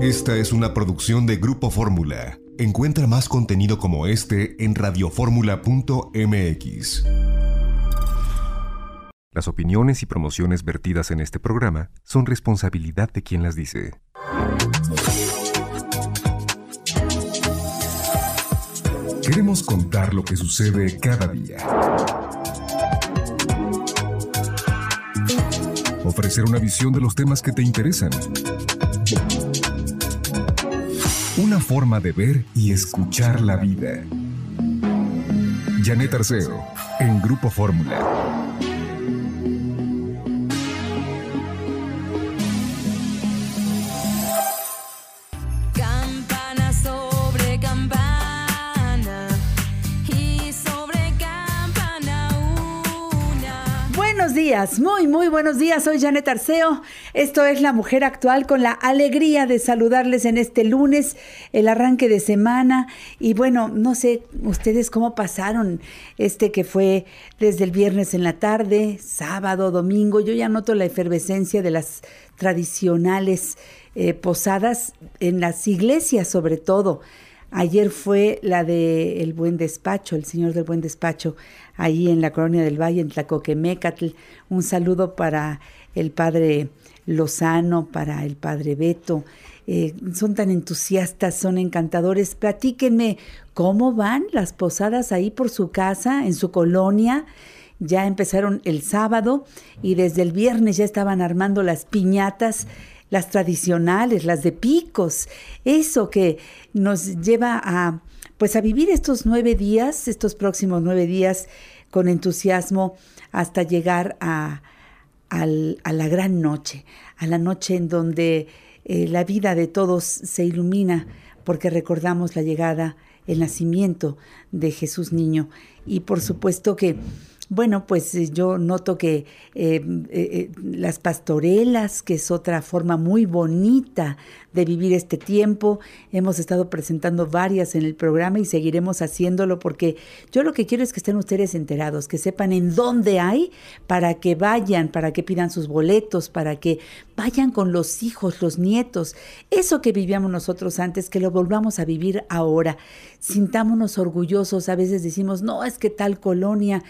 Esta es una producción de Grupo Fórmula. Encuentra más contenido como este en radioformula.mx. Las opiniones y promociones vertidas en este programa son responsabilidad de quien las dice. Queremos contar lo que sucede cada día. Ofrecer una visión de los temas que te interesan. Una forma de ver y escuchar la vida. Janet Arceo, en Grupo Fórmula. Muy, muy buenos días. Soy Janet Arceo. Esto es La Mujer Actual con la alegría de saludarles en este lunes, el arranque de semana. Y bueno, no sé ustedes cómo pasaron este que fue desde el viernes en la tarde, sábado, domingo. Yo ya noto la efervescencia de las tradicionales eh, posadas en las iglesias, sobre todo. Ayer fue la de El Buen Despacho, el Señor del Buen Despacho, ahí en la Colonia del Valle, en Tlacoquemecatl. Un saludo para el Padre Lozano, para el Padre Beto. Eh, son tan entusiastas, son encantadores. Platíquenme cómo van las posadas ahí por su casa, en su colonia. Ya empezaron el sábado y desde el viernes ya estaban armando las piñatas las tradicionales, las de picos, eso que nos lleva a pues a vivir estos nueve días, estos próximos nueve días con entusiasmo hasta llegar a, a la gran noche, a la noche en donde eh, la vida de todos se ilumina porque recordamos la llegada, el nacimiento de Jesús niño. Y por supuesto que bueno, pues eh, yo noto que eh, eh, eh, las pastorelas, que es otra forma muy bonita de vivir este tiempo, hemos estado presentando varias en el programa y seguiremos haciéndolo porque yo lo que quiero es que estén ustedes enterados, que sepan en dónde hay para que vayan, para que pidan sus boletos, para que vayan con los hijos, los nietos, eso que vivíamos nosotros antes, que lo volvamos a vivir ahora. Sintámonos orgullosos, a veces decimos, no, es que tal colonia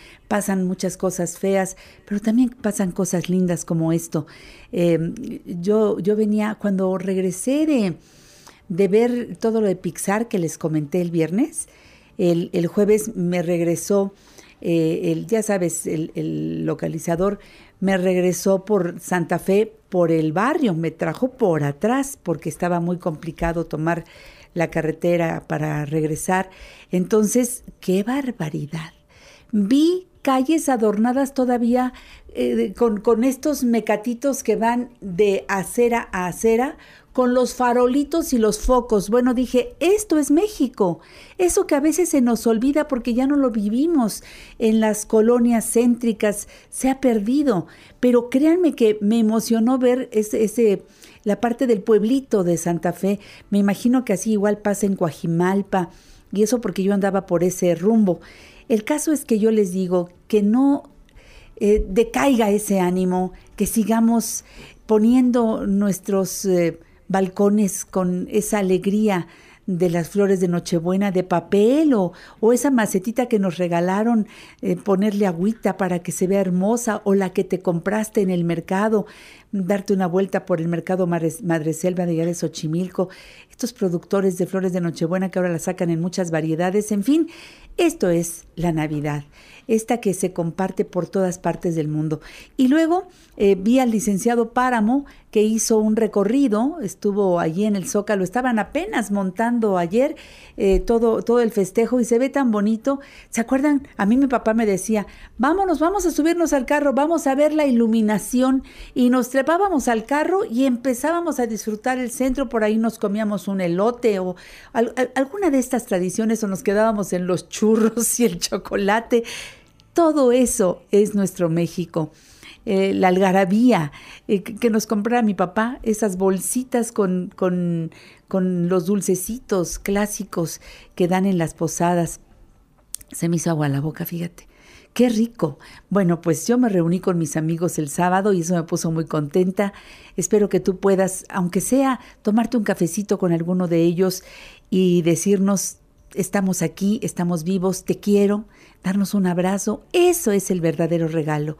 muchas cosas feas, pero también pasan cosas lindas como esto. Eh, yo, yo venía, cuando regresé de, de ver todo lo de Pixar que les comenté el viernes, el, el jueves me regresó, eh, el, ya sabes, el, el localizador me regresó por Santa Fe, por el barrio, me trajo por atrás porque estaba muy complicado tomar la carretera para regresar. Entonces, qué barbaridad. Vi calles adornadas todavía eh, con, con estos mecatitos que van de acera a acera, con los farolitos y los focos. Bueno, dije, esto es México. Eso que a veces se nos olvida porque ya no lo vivimos en las colonias céntricas, se ha perdido. Pero créanme que me emocionó ver ese, ese la parte del pueblito de Santa Fe. Me imagino que así igual pasa en Coajimalpa. Y eso porque yo andaba por ese rumbo. El caso es que yo les digo que no eh, decaiga ese ánimo, que sigamos poniendo nuestros eh, balcones con esa alegría de las flores de Nochebuena de papel o, esa macetita que nos regalaron, eh, ponerle agüita para que se vea hermosa o la que te compraste en el mercado, darte una vuelta por el mercado Madre, Madreselva de allá de Xochimilco, estos productores de flores de Nochebuena que ahora las sacan en muchas variedades, en fin, Esto es la Navidad, esta que se comparte por todas partes del mundo. Y luego eh, vi al licenciado Páramo que hizo un recorrido, estuvo allí en el Zócalo, estaban apenas montando ayer eh, todo, todo el festejo y se ve tan bonito. ¿Se acuerdan? A mí mi papá me decía, vámonos, vamos a subirnos al carro, vamos a ver la iluminación y nos trepábamos al carro y empezábamos a disfrutar el centro, por ahí nos comíamos un elote o al- al- alguna de estas tradiciones o nos quedábamos en los churros y el chocolate. Todo eso es nuestro México. Eh, la algarabía eh, que, nos compraba mi papá, esas bolsitas con, con, con los dulcecitos clásicos que dan en las posadas. Se me hizo agua la boca, fíjate. Qué rico. Bueno, pues yo me reuní con mis amigos el sábado y eso me puso muy contenta. Espero que tú puedas, aunque sea, tomarte un cafecito con alguno de ellos y decirnos, estamos aquí, estamos vivos, te quiero, darnos un abrazo. Eso es el verdadero regalo.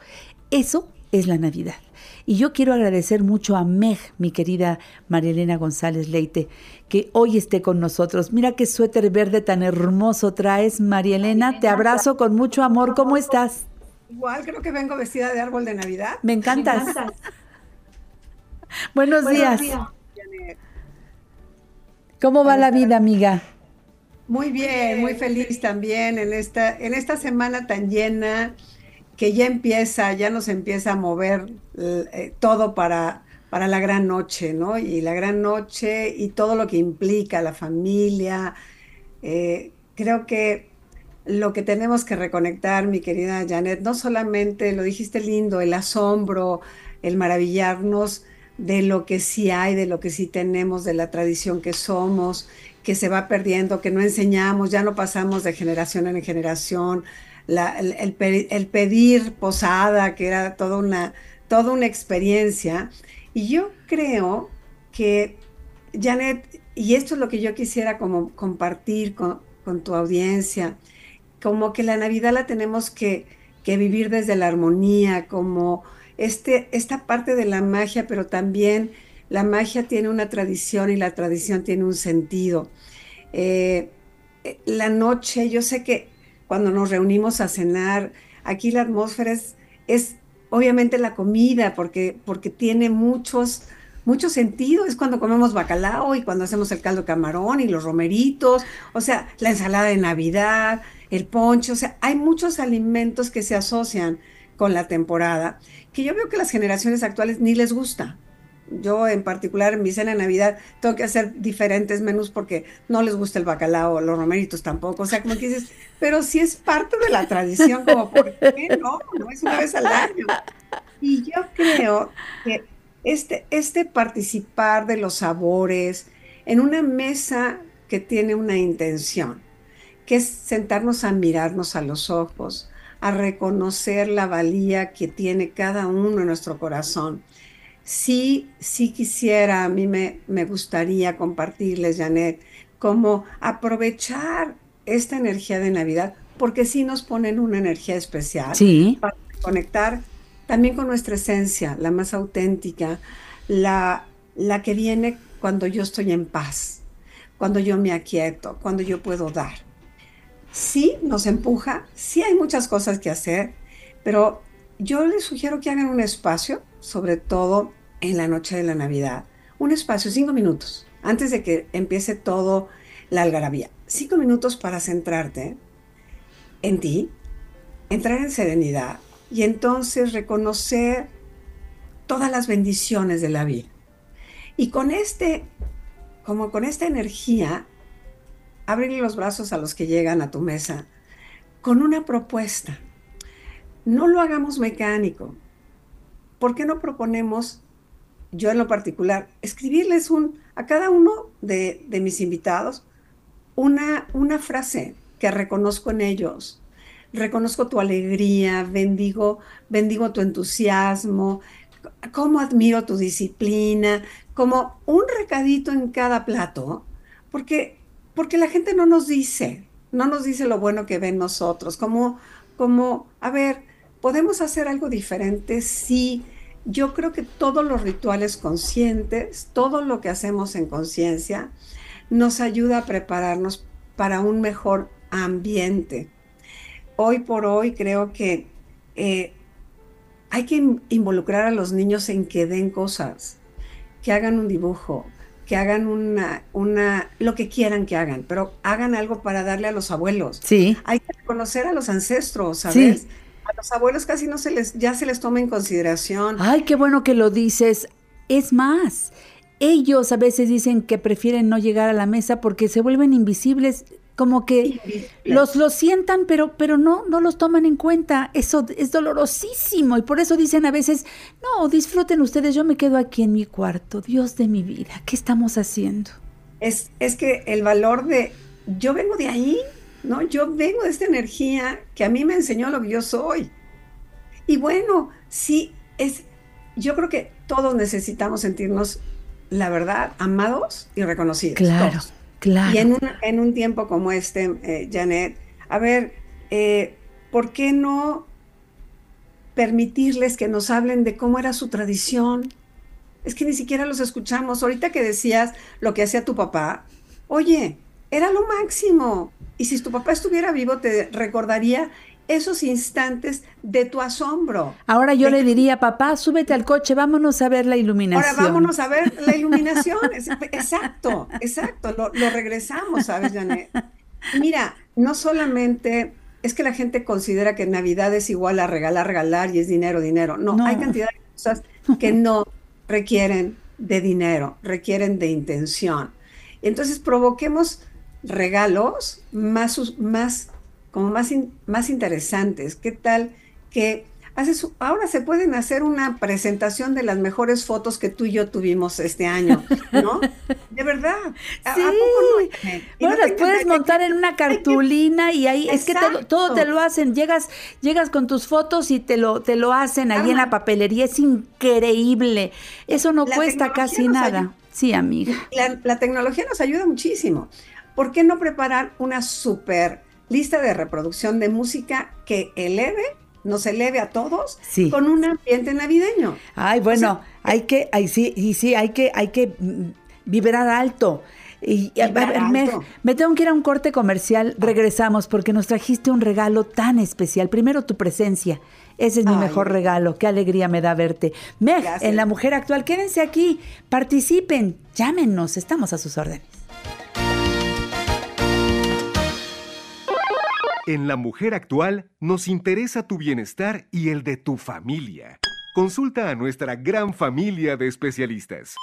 Eso es la Navidad. Y yo quiero agradecer mucho a Meg, mi querida Marielena González Leite, que hoy esté con nosotros. Mira qué suéter verde tan hermoso traes, Marielena. Te abrazo con mucho amor. ¿Cómo estás? Igual creo que vengo vestida de árbol de Navidad. Me encantas. Buenos, días. Janet. ¿Cómo va la vida, amiga? Muy bien, muy feliz también en esta, en esta semana tan llena que ya empieza, ya nos empieza a mover eh, todo para, para la gran noche, ¿no? Y la gran noche y todo lo que implica la familia. Eh, creo que lo que tenemos que reconectar, mi querida Janet, no solamente, lo dijiste lindo, el asombro, el maravillarnos de lo que sí hay, de lo que sí tenemos, de la tradición que somos, que se va perdiendo, que no enseñamos, ya no pasamos de generación en generación, el, el pe- el pedir posada, que era toda una, toda una experiencia. Y yo creo que, Janet, y esto es lo que yo quisiera como compartir con, con tu audiencia, como que la Navidad la tenemos que, que vivir desde la armonía, como este, esta parte de la magia, pero también la magia tiene una tradición y la tradición tiene un sentido. Eh, eh, la noche, yo sé que cuando nos reunimos a cenar, aquí la atmósfera es, es obviamente la comida, porque, porque tiene muchos, mucho sentido. Es cuando comemos bacalao y cuando hacemos el caldo de camarón y los romeritos, o sea, la ensalada de Navidad, el ponche, o sea, hay muchos alimentos que se asocian con la temporada, que yo veo que las generaciones actuales ni les gusta. Yo en particular en mi cena de Navidad tengo que hacer diferentes menús porque no les gusta el bacalao, los romeritos tampoco. O sea, como que dices, pero si es parte de la tradición, como por qué no, no es una vez al año. Y yo creo que este, este participar de los sabores en una mesa que tiene una intención, que es sentarnos a mirarnos a los ojos, a reconocer la valía que tiene cada uno en nuestro corazón. Sí, sí quisiera, a mí me, me gustaría compartirles, Janet, cómo aprovechar esta energía de Navidad, porque sí nos ponen una energía especial Sí. para conectar también con nuestra esencia, la más auténtica, la, la que viene cuando yo estoy en paz, cuando yo me aquieto, cuando yo puedo dar. Sí nos empuja, sí hay muchas cosas que hacer, pero yo les sugiero que hagan un espacio, sobre todo en la noche de la Navidad, un espacio, cinco minutos, antes de que empiece todo la algarabía. Cinco minutos para centrarte en ti, entrar en serenidad y entonces reconocer todas las bendiciones de la vida. Y con este, como con esta energía, abrirle los brazos a los que llegan a tu mesa con una propuesta. No lo hagamos mecánico. ¿Por qué no proponemos, yo en lo particular, escribirles un, a cada uno de, de mis invitados una, una frase que reconozco en ellos? Reconozco tu alegría, bendigo, bendigo tu entusiasmo, cómo admiro tu disciplina, como un recadito en cada plato, porque, porque la gente no nos dice, no nos dice lo bueno que ven nosotros, como, como, a ver, ¿podemos hacer algo diferente? Sí, yo creo que todos los rituales conscientes, todo lo que hacemos en conciencia, nos ayuda a prepararnos para un mejor ambiente. Hoy por hoy creo que eh, hay que in- involucrar a los niños en que den cosas, que hagan un dibujo, que hagan una, una, lo que quieran que hagan, pero hagan algo para darle a los abuelos. Sí. Hay que reconocer a los ancestros, ¿sabes? Sí. A los abuelos casi no se les, ya se les toma en consideración. Ay, qué bueno que lo dices. Es más, ellos a veces dicen que prefieren no llegar a la mesa porque se vuelven invisibles, como que Invisibles. los los sientan, pero pero no no los toman en cuenta. Eso es dolorosísimo y por eso dicen a veces, "No, disfruten ustedes, yo me quedo aquí en mi cuarto, Dios de mi vida, ¿qué estamos haciendo?" Es, es que el valor de, yo vengo de ahí, ¿no? Yo vengo de esta energía que a mí me enseñó lo que yo soy. Y bueno, sí, es, yo creo que todos necesitamos sentirnos, la verdad, amados y reconocidos. Claro, todos. claro. Y en un, en un tiempo como este, eh, Janet, a ver, eh, ¿por qué no permitirles que nos hablen de cómo era su tradición? Es que ni siquiera los escuchamos. Ahorita que decías lo que hacía tu papá, oye, era lo máximo. Y si tu papá estuviera vivo, te recordaría esos instantes de tu asombro. Ahora yo de- le diría, "Papá, súbete al coche, vámonos a ver la iluminación." Ahora vámonos a ver la iluminación. Exacto, exacto. Lo, lo regresamos, ¿sabes, Janet? Mira, no solamente es que la gente considera que Navidad es igual a regalar, regalar y es dinero, dinero. No, No. hay cantidad de cosas que no requieren de dinero, requieren de intención. Entonces provoquemos regalos más, más como más, in- más interesantes. ¿Qué tal que haces, ahora se pueden hacer una presentación de las mejores fotos que tú y yo tuvimos este año, ¿no? De verdad. ¿A- a Sí. poco no? Y Bueno, no las puedes montar que- en una cartulina y ahí es que te todo te lo hacen. Llegas, llegas con tus fotos y te lo, te lo hacen ahí en la papelería. Es increíble. Eso no La cuesta casi nada. ayuda. Sí, amiga. La, la tecnología nos ayuda muchísimo. ¿Por qué no preparar una super lista de reproducción de música que eleve, nos eleve a todos Sí. con un ambiente navideño? Ay, bueno, hay que, ay, sí, y sí, hay que, hay que mm, vibrar alto. Y, y, a Vibrar ver, me, tengo que ir a un corte comercial. Regresamos porque nos trajiste un regalo tan especial. Primero tu presencia. Ese es mi Ay, mejor regalo. Qué alegría me da verte. Meg, Gracias. en La Mujer Actual, quédense aquí, participen, llámenos, estamos a sus órdenes. En La Mujer Actual nos interesa tu bienestar y el de tu familia. Consulta a nuestra gran familia de especialistas.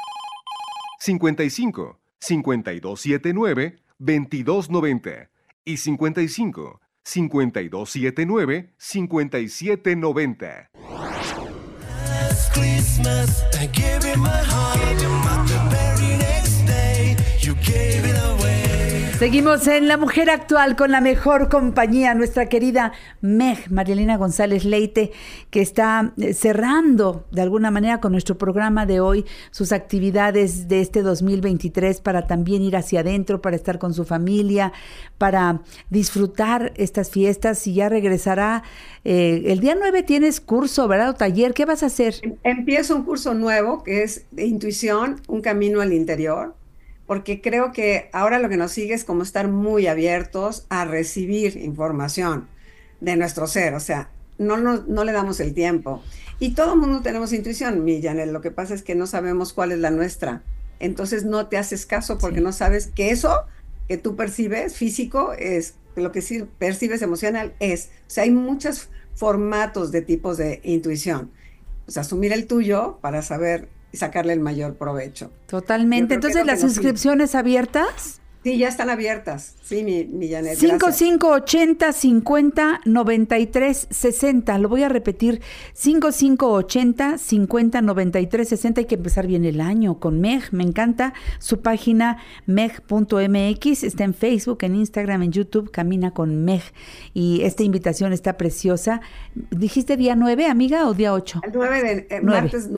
55 5279 2290 y 55 5279 5790. Christmas, I gave you my heart, it. Seguimos en La Mujer Actual con la mejor compañía, nuestra querida Meg, Marilena González Leite, que está eh, cerrando de alguna manera con nuestro programa de hoy sus actividades de este 2023 para también ir hacia adentro, para estar con su familia, para disfrutar estas fiestas y ya regresará. eh, el día 9 tienes curso, ¿verdad? Taller, ¿qué vas a hacer? Empiezo un curso nuevo que es de intuición, un camino al interior, porque creo que ahora lo que nos sigue es como estar muy abiertos a recibir información de nuestro ser, o sea, no, no, no le damos el tiempo. Y todo el mundo tenemos intuición, mi lo que pasa es que no sabemos cuál es la nuestra. Entonces no te haces caso porque Sí. no sabes que eso que tú percibes físico es, lo que sí percibes emocional es. O sea, hay muchos formatos de tipos de intuición. O sea, asumir el tuyo para saber sacarle el mayor provecho. Totalmente. Entonces, las inscripciones abiertas. Sí, ya están abiertas. Sí, mi, mi Janet. gracias. 5580 50 93 60. Lo voy a repetir. 5580 50 93 60. Hay que empezar bien el año con Meg. Me encanta su página meg.mx. Está en Facebook, en Instagram, en YouTube. Camina con Meg. Y esta invitación está preciosa. ¿Dijiste día 9, amiga, o día 8? El 9 de eh, martes.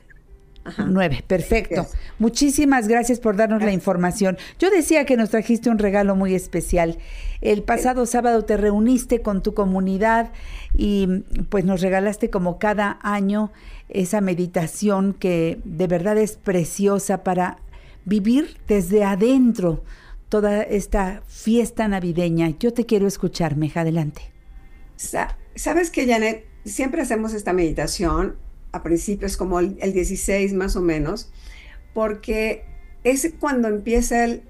Ajá. 9, perfecto. Muchísimas gracias por darnos la información. Yo decía que nos trajiste un regalo muy especial. El pasado sábado te reuniste con tu comunidad y pues nos regalaste como cada año esa meditación que de verdad es preciosa para vivir desde adentro toda esta fiesta navideña. Yo te quiero escuchar, Meja, adelante. Sa- ¿Sabes que, Janet? Siempre hacemos esta meditación, a principios como el, el 16 más o menos, porque es cuando empieza el-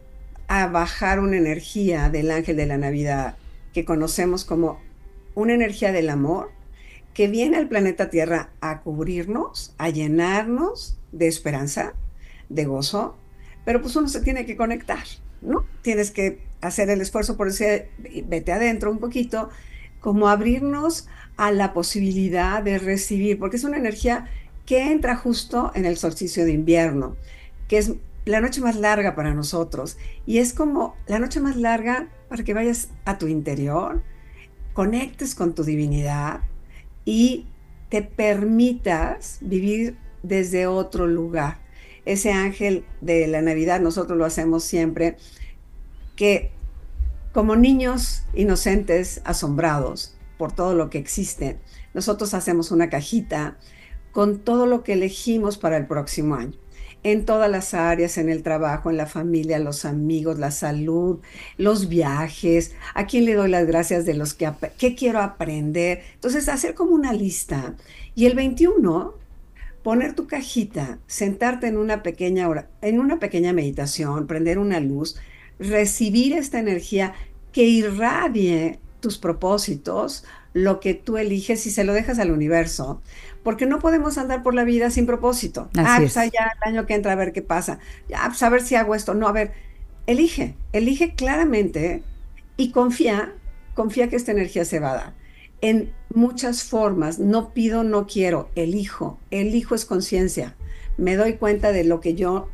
a bajar una energía del ángel de la Navidad, que conocemos como una energía del amor, que viene al planeta Tierra a cubrirnos, a llenarnos de esperanza, de gozo, pero pues uno se tiene que conectar, ¿no? Tienes que hacer el esfuerzo por ese, vete adentro un poquito, como abrirnos a la posibilidad de recibir, porque es una energía que entra justo en el solsticio de invierno, que es la noche más larga para nosotros, y es como la noche más larga para que vayas a tu interior, conectes con tu divinidad y te permitas vivir desde otro lugar. Ese ángel de la Navidad, nosotros lo hacemos siempre, que como niños inocentes, asombrados por todo lo que existe, nosotros hacemos una cajita con todo lo que elegimos para el próximo año. En todas las áreas, en el trabajo, en la familia, los amigos, la salud, los viajes, a quién le doy las gracias de los que, qué quiero aprender. Entonces, hacer como una lista. Y el 21, poner tu cajita, sentarte en una pequeña hora, en una pequeña meditación, prender una luz, recibir esta energía que irradie tus propósitos, lo que tú eliges y se lo dejas al universo, porque no podemos andar por la vida sin propósito. Así ah, pues es. ya el año que entra a ver qué pasa. Ya, pues a ver si hago esto. No, a ver, elige, elige claramente y confía, confía que esta energía se va a dar. En muchas formas, no pido, no quiero, elijo. Elijo es conciencia. Me doy cuenta de lo que yo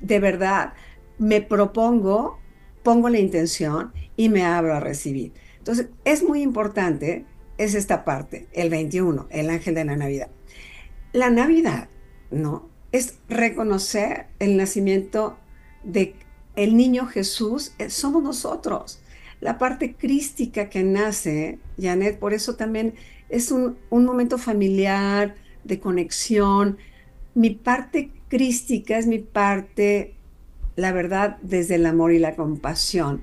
de verdad me propongo, pongo la intención y me abro a recibir. Entonces, es muy importante, es esta parte, el 21, el ángel de la Navidad. La Navidad, ¿no? Es reconocer el nacimiento de el niño Jesús, eh, somos nosotros. La parte crística que nace, Janet, por eso también es un, un momento familiar, de conexión. Mi parte crística es mi parte, la verdad, desde el amor y la compasión,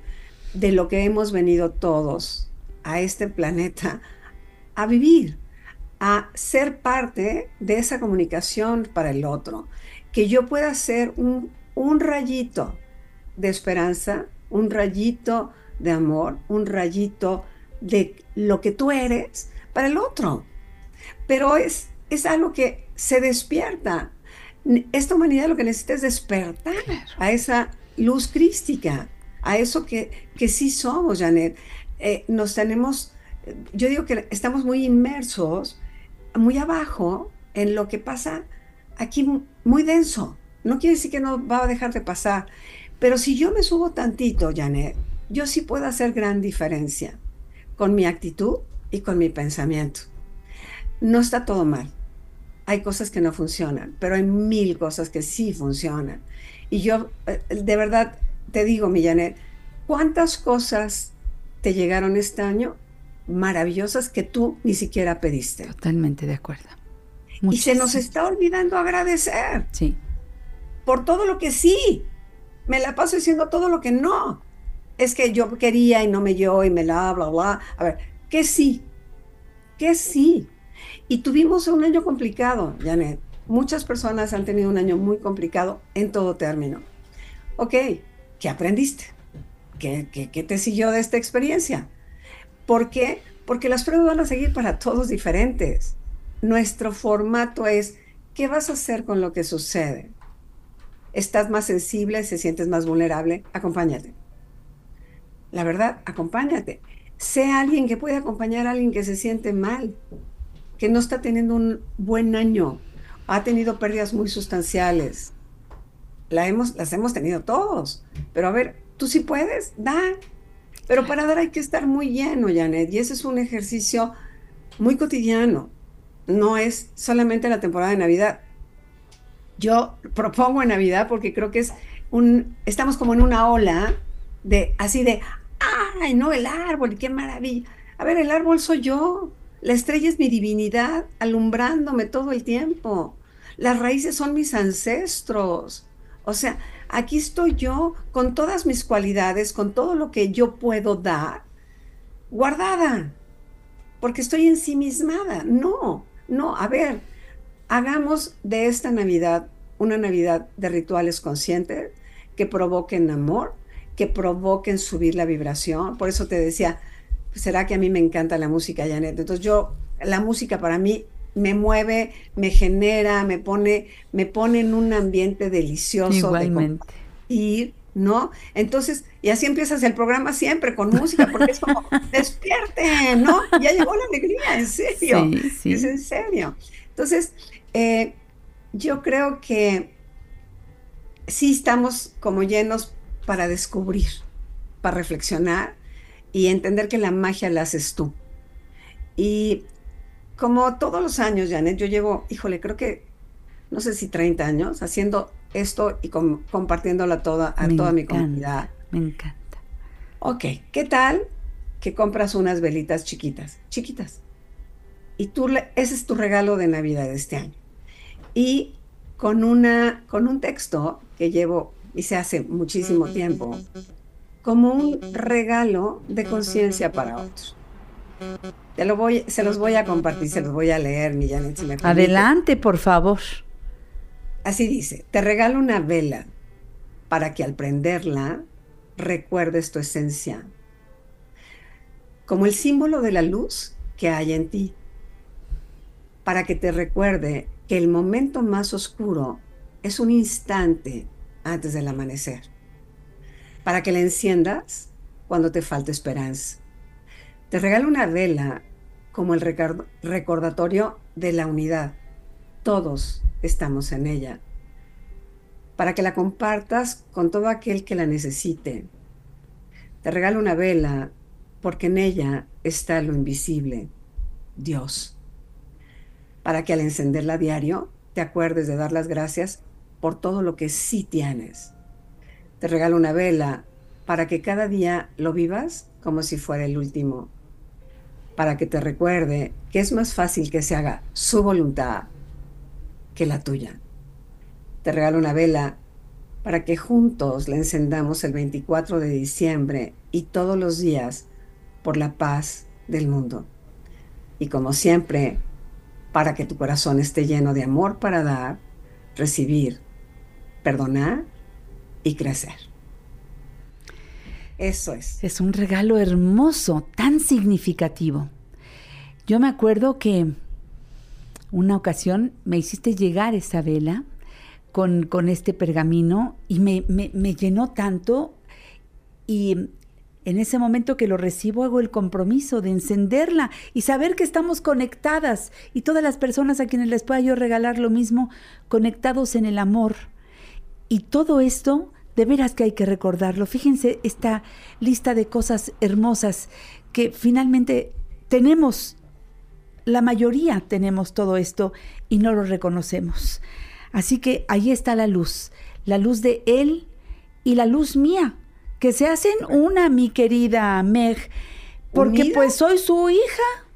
de lo que hemos venido todos a este planeta a vivir, a ser parte de esa comunicación para el otro, que yo pueda ser un, un rayito de esperanza, un rayito de amor, un rayito de lo que tú eres para el otro. Pero es, es algo que se despierta. Esta humanidad lo que necesita es despertar a esa luz crística, a eso que, que sí somos, Janet. Eh, nos tenemos, yo digo que estamos muy inmersos, muy abajo en lo que pasa aquí muy denso. No quiere decir que no va a dejar de pasar, pero si yo me subo tantito, Janet, yo sí puedo hacer gran diferencia con mi actitud y con mi pensamiento. No está todo mal. Hay cosas que no funcionan, pero hay mil cosas que sí funcionan. Y yo, eh, de verdad, te digo, mi Janet, ¿cuántas cosas te llegaron este año maravillosas que tú ni siquiera pediste? Totalmente de acuerdo. Y se nos está olvidando agradecer Sí, por todo lo que sí. Me la paso diciendo todo lo que no. Es que yo quería y no me dio y me la bla bla. A ver, ¿qué sí? ¿Qué sí? Y tuvimos un año complicado, Janet. Muchas personas han tenido un año muy complicado en todo término. Ok, ¿qué aprendiste? ¿Qué, te siguió de esta experiencia? ¿Por qué? Porque las pruebas van a seguir para todos diferentes. Nuestro formato es, ¿qué vas a hacer con lo que sucede? ¿Estás más sensible? ¿Se sientes más vulnerable? Acompáñate. La verdad, acompáñate. Sé alguien que puede acompañar a alguien que se siente mal, que no está teniendo un buen año, ha tenido pérdidas muy sustanciales. La hemos, las hemos tenido todos. Pero a ver, tú sí puedes, da. Pero para dar hay que estar muy lleno, Janet. Y ese es un ejercicio muy cotidiano. No es solamente la temporada de Navidad. Yo propongo en Navidad porque creo que es un, estamos como en una ola de así de, ay, no, el árbol, qué maravilla. A ver, el árbol soy yo. La estrella es mi divinidad alumbrándome todo el tiempo. Las raíces son mis ancestros. O sea, aquí estoy yo con todas mis cualidades, con todo lo que yo puedo dar, guardada, porque estoy ensimismada. No, no, a ver, hagamos de esta Navidad una Navidad de rituales conscientes que provoquen amor, que provoquen subir la vibración. Por eso te decía, pues, será que a mí me encanta la música, Janet. Entonces yo, la música para mí me mueve, me genera, me pone, me pone en un ambiente delicioso Igualmente. de compartir, ¿no? Entonces, y así empiezas el programa siempre con música, porque es como, despierten, ¿no? Ya llegó la alegría, en serio, Sí, sí. es en serio. Entonces, eh, yo creo que sí estamos como llenos para descubrir, para reflexionar y entender que la magia la haces tú. Y como todos los años, Janet, yo llevo, híjole, creo que, no sé si 30 años, haciendo esto y com- compartiéndolo a toda, a Me toda mi comunidad. Me encanta. Ok, ¿qué tal que compras unas velitas chiquitas? Chiquitas. Y tú, le- ese es tu regalo de Navidad de este año. Y con, una, con un texto que llevo, hice hace muchísimo tiempo, como un regalo de conciencia para otros. Te lo voy, se los voy a compartir, se los voy a leer, mi Janet, si me permite. Adelante, por favor. Así dice, te regalo una vela para que al prenderla recuerdes tu esencia, como el símbolo de la luz que hay en ti, para que te recuerde que el momento más oscuro es un instante antes del amanecer, para que la enciendas cuando te falte esperanza. Te regalo una vela como el recordatorio de la unidad. Todos estamos en ella. Para que la compartas con todo aquel que la necesite. Te regalo una vela porque en ella está lo invisible, Dios. Para que al encenderla a diario te acuerdes de dar las gracias por todo lo que sí tienes. Te regalo una vela para que cada día lo vivas como si fuera el último. Para que te recuerde que es más fácil que se haga su voluntad que la tuya. Te regalo una vela para que juntos la encendamos el 24 de diciembre y todos los días por la paz del mundo. Y como siempre, para que tu corazón esté lleno de amor para dar, recibir, perdonar y crecer. Eso es. Es un regalo hermoso, tan significativo. Yo me acuerdo que una ocasión me hiciste llegar esa vela con, con este pergamino y me, me- me llenó tanto y en ese momento que lo recibo hago el compromiso de encenderla y saber que estamos conectadas y todas las personas a quienes les pueda yo regalar lo mismo, conectados en el amor. Y todo esto, de veras que hay que recordarlo. Fíjense esta lista de cosas hermosas que finalmente tenemos, la mayoría tenemos todo esto y no lo reconocemos. Así que ahí está la luz, la luz de Él y la luz mía, que se hacen una, mi querida Meg, porque ¿Unida? pues soy su hija.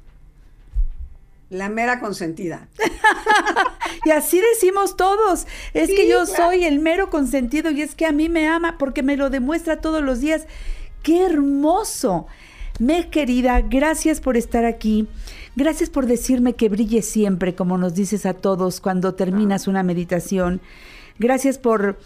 La mera consentida. Y así decimos todos. Es que yo claro. soy el mero consentido y es que a mí me ama porque me lo demuestra todos los días. ¡Qué hermoso! Me querida, gracias por estar aquí. Gracias por decirme que brille siempre, como nos dices a todos cuando terminas una meditación. Gracias por,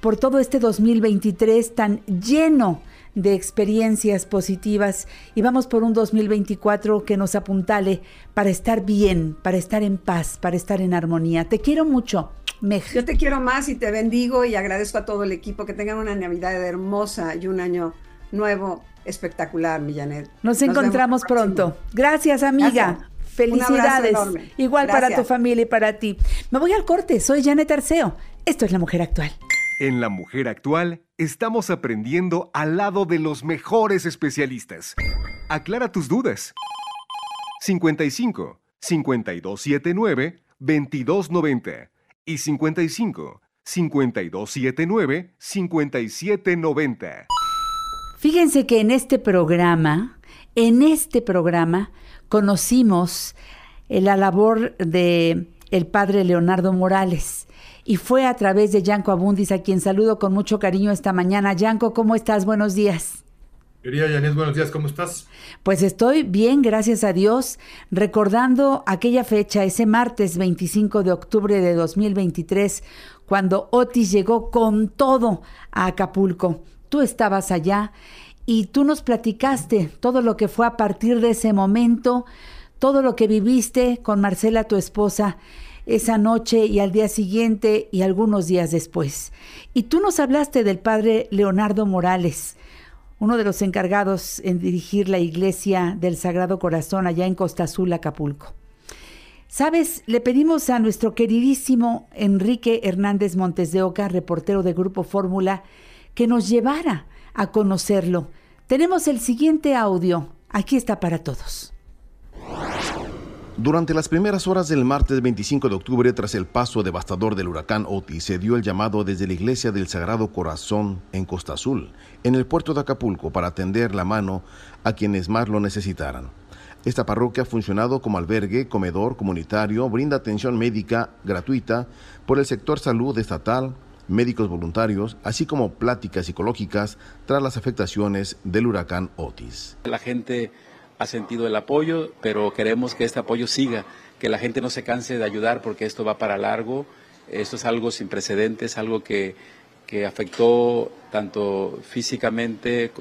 por todo este 2023 tan lleno de experiencias positivas y vamos por un 2024 que nos apuntale para estar bien, para estar en paz, para estar en armonía. Te quiero mucho, Meg. Yo te quiero más y te bendigo y agradezco a todo el equipo que tengan una Navidad hermosa y un año nuevo espectacular, mi Janet. Nos vemos encontramos pronto. Gracias, amiga. Gracias. Felicidades. Igual para tu familia y para ti. Me voy al corte. Soy Janet Arceo. Esto es La Mujer Actual. En La Mujer Actual estamos aprendiendo al lado de los mejores especialistas. Aclara tus dudas. 55 5279 2290 y 55 5279 5790. Fíjense que en este programa, en este programa, conocimos eh, la labor de el padre Leonardo Morales y fue a través de Yanko Abundis, a quien saludo con mucho cariño esta mañana. Yanko, ¿cómo estás? Buenos días. Querida Janet, buenos días, ¿cómo estás? Pues estoy bien, gracias a Dios, recordando aquella fecha, ese martes 25 de octubre de 2023, cuando Otis llegó con todo a Acapulco. Tú estabas allá y tú nos platicaste todo lo que fue a partir de ese momento, todo lo que viviste con Marcela, tu esposa, esa noche y al día siguiente y algunos días después. Y tú nos hablaste del padre Leonardo Morales, uno de los encargados en dirigir la iglesia del Sagrado Corazón allá en Costa Azul, Acapulco. Sabes, le pedimos a nuestro queridísimo Enrique Hernández Montes de Oca, reportero de Grupo Fórmula, que nos llevara a conocerlo. Tenemos el siguiente audio. Aquí está para todos. Durante las primeras horas del martes 25 de octubre, tras el paso devastador del huracán Otis, se dio el llamado desde la iglesia del Sagrado Corazón en Costa Azul, en el puerto de Acapulco, para tender la mano a quienes más lo necesitaran. Esta parroquia ha funcionado como albergue, comedor comunitario, brinda atención médica gratuita por el sector salud estatal, médicos voluntarios, así como pláticas psicológicas tras las afectaciones del huracán Otis. La gente ha sentido el apoyo, pero queremos que este apoyo siga, que la gente no se canse de ayudar porque esto va para largo. Esto es algo sin precedentes, algo que, que afectó tanto físicamente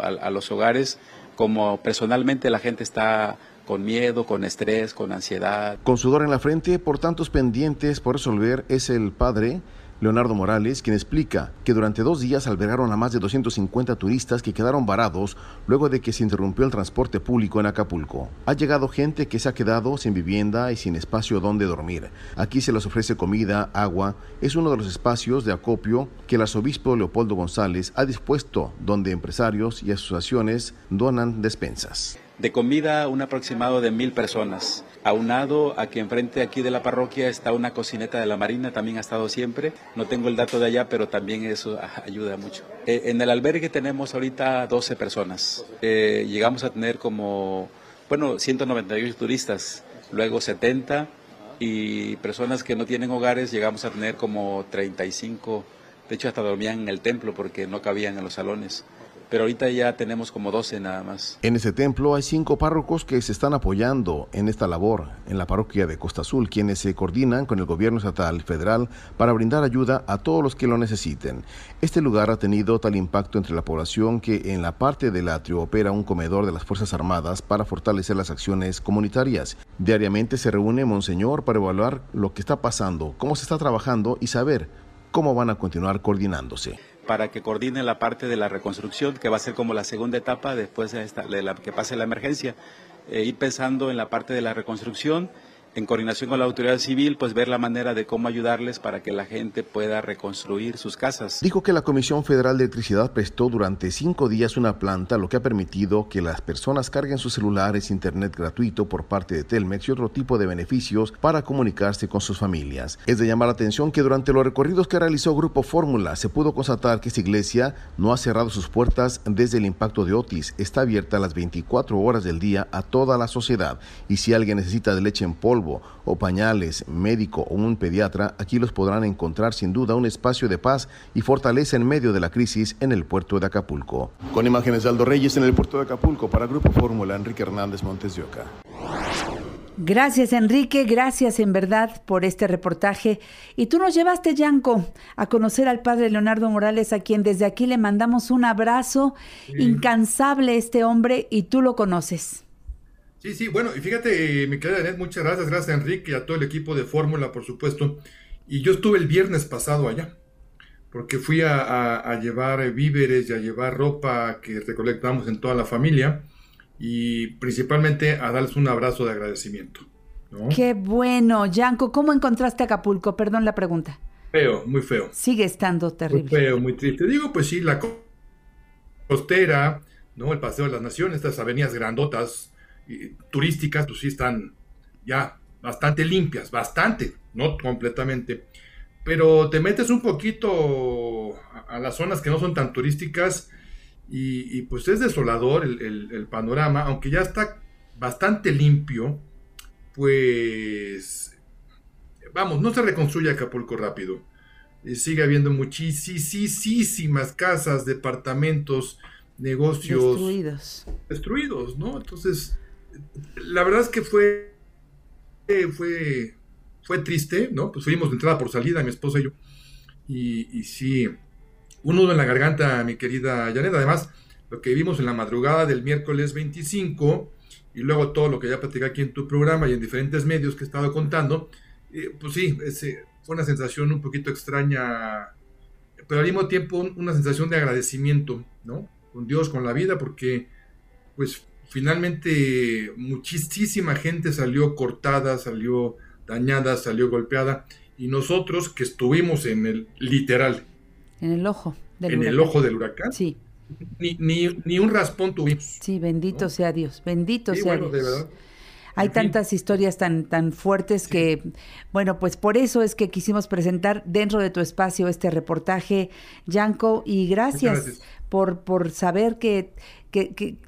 a los hogares como personalmente la gente está con miedo, con estrés, con ansiedad. Con sudor en la frente por tantos pendientes por resolver es el padre Leonardo Morales, quien explica que durante dos días albergaron a más de 250 turistas que quedaron varados luego de que se interrumpió el transporte público en Acapulco. Ha llegado gente que se ha quedado sin vivienda y sin espacio donde dormir. Aquí se les ofrece comida, agua. Es uno de los espacios de acopio que el arzobispo Leopoldo González ha dispuesto donde empresarios y asociaciones donan despensas. De comida, un aproximado de mil personas. Aunado a que enfrente aquí de la parroquia está una cocineta de la Marina, también ha estado siempre. No tengo el dato de allá, pero también eso ayuda mucho. Eh, en el albergue tenemos ahorita 12 personas. Eh, llegamos a tener como, bueno, 198 turistas, luego 70 y personas que no tienen hogares llegamos a tener como 35. De hecho, hasta dormían en el templo porque no cabían en los salones pero ahorita ya tenemos como 12 nada más. En ese templo hay cinco párrocos que se están apoyando en esta labor en la parroquia de Costa Azul, quienes se coordinan con el gobierno estatal y federal para brindar ayuda a todos los que lo necesiten. Este lugar ha tenido tal impacto entre la población que en la parte del atrio opera un comedor de las Fuerzas Armadas para fortalecer las acciones comunitarias. Diariamente se reúne Monseñor para evaluar lo que está pasando, cómo se está trabajando y saber cómo van a continuar coordinándose para que coordine la parte de la reconstrucción, que va a ser como la segunda etapa después de, la, que pase la emergencia. Eh, ir pensando en la parte de la reconstrucción, en coordinación con la autoridad civil, pues ver la manera de cómo ayudarles para que la gente pueda reconstruir sus casas. Dijo que la Comisión Federal de Electricidad prestó durante cinco días una planta, lo que ha permitido que las personas carguen sus celulares, internet gratuito por parte de Telmex y otro tipo de beneficios para comunicarse con sus familias. Es de llamar la atención que durante los recorridos que realizó Grupo Fórmula se pudo constatar que esta iglesia no ha cerrado sus puertas desde el impacto de Otis. Está abierta las 24 horas del día a toda la sociedad y si alguien necesita de leche en polvo, o pañales, médico o un pediatra, aquí los podrán encontrar sin duda un espacio de paz y fortaleza en medio de la crisis en el puerto de Acapulco. Con imágenes de Aldo Reyes en el puerto de Acapulco para Grupo Fórmula, Enrique Hernández Montes de Oca. Gracias Enrique, gracias en verdad por este reportaje. Y tú nos llevaste, Yanko, a conocer al padre Leonardo Morales, a quien desde aquí le mandamos un abrazo incansable este hombre y tú lo conoces. Sí, sí, bueno, y fíjate, mi querida Janet, muchas gracias, gracias a Enrique y a todo el equipo de Fórmula, por supuesto. Y yo estuve el viernes pasado allá, porque fui a, a- a llevar víveres y a llevar ropa que recolectamos en toda la familia y principalmente a darles un abrazo de agradecimiento. ¿no? Qué bueno, Yanko, ¿cómo encontraste Acapulco? Perdón la pregunta. Feo, muy feo. Sigue estando Muy terrible. feo, muy triste. Digo, pues sí, la co- costera, ¿no? El Paseo de las Naciones, estas avenidas grandotas, turísticas, pues sí están ya bastante limpias, bastante, no completamente. Pero te metes un poquito a, a las zonas que no son tan turísticas y, y, pues es desolador el, el- el panorama, aunque ya está bastante limpio, pues vamos, no se reconstruye Acapulco rápido. Eh, sigue habiendo muchísimas casas, departamentos, negocios Destruidos. destruidos, ¿no? Entonces, la verdad es que fue, eh, fue, fue triste, ¿no? Pues fuimos de entrada por salida, mi esposa y yo. Y, y sí, un nudo en la garganta, mi querida Janet. Además, lo que vimos en la madrugada del miércoles 25 y luego todo lo que ya platicé aquí en tu programa y en diferentes medios que he estado contando, eh, pues sí, ese, fue una sensación un poquito extraña, pero al mismo tiempo un- una sensación de agradecimiento, ¿no? Con Dios, con la vida, porque pues finalmente muchísima gente salió cortada, salió dañada, salió golpeada, y nosotros que estuvimos en el literal, En el ojo del en el huracán. ojo del huracán, Sí, ni, ni, ni un raspón tuvimos. sí, bendito sea Dios, bendito Sí, sea bueno, Dios. de verdad. Hay En tantas historias tan, tan fuertes que, bueno, pues por eso es que quisimos presentar dentro de tu espacio este reportaje, Yanko, y gracias, gracias. Por, por saber que, que, que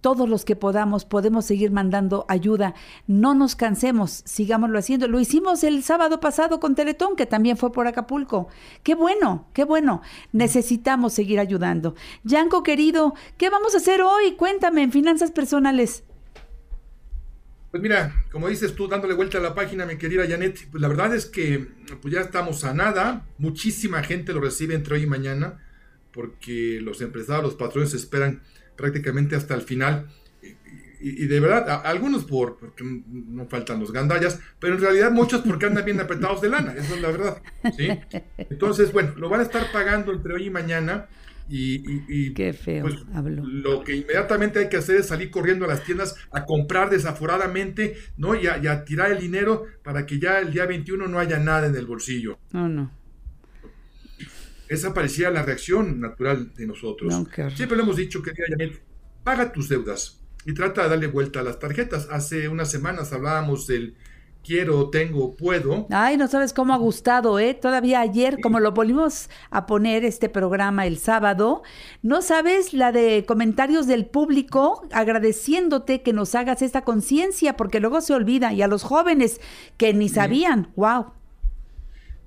todos los que podamos podemos seguir mandando ayuda. No nos cansemos, sigámoslo haciendo. Lo hicimos el sábado pasado con Teletón, que también fue por Acapulco. Qué bueno, qué bueno. Necesitamos seguir ayudando. Yanko, querido, ¿qué vamos a hacer hoy? Cuéntame en finanzas personales. Pues mira, como dices tú, dándole vuelta a la página, mi querida Janet, pues la verdad es que pues ya estamos a nada. Muchísima gente lo recibe entre hoy y mañana, porque los empresarios, los patrones esperan prácticamente hasta el final. Y, y- de verdad, a- algunos por, porque no faltan los gandallas, pero en realidad muchos porque andan bien apretados de lana, eso es la verdad. ¿sí? Entonces, bueno, lo van a estar pagando entre hoy y mañana. Y, y- y, Qué feo pues, lo que inmediatamente hay que hacer es salir corriendo a las tiendas a comprar desaforadamente, ¿no? Y a, y a tirar el dinero para que ya el día 21 no haya nada en el bolsillo. No, no. Esa parecía la reacción natural de nosotros. No. Siempre lo hemos dicho, querida Janet, paga tus deudas y trata de darle vuelta a las tarjetas. Hace unas semanas hablábamos del quiero, tengo, puedo. Ay, no sabes cómo ha gustado, ¿eh? Todavía ayer, como lo volvimos a poner este programa el sábado, no sabes la de comentarios del público agradeciéndote que nos hagas esta conciencia, porque luego se olvida, y a los jóvenes que ni sabían, wow.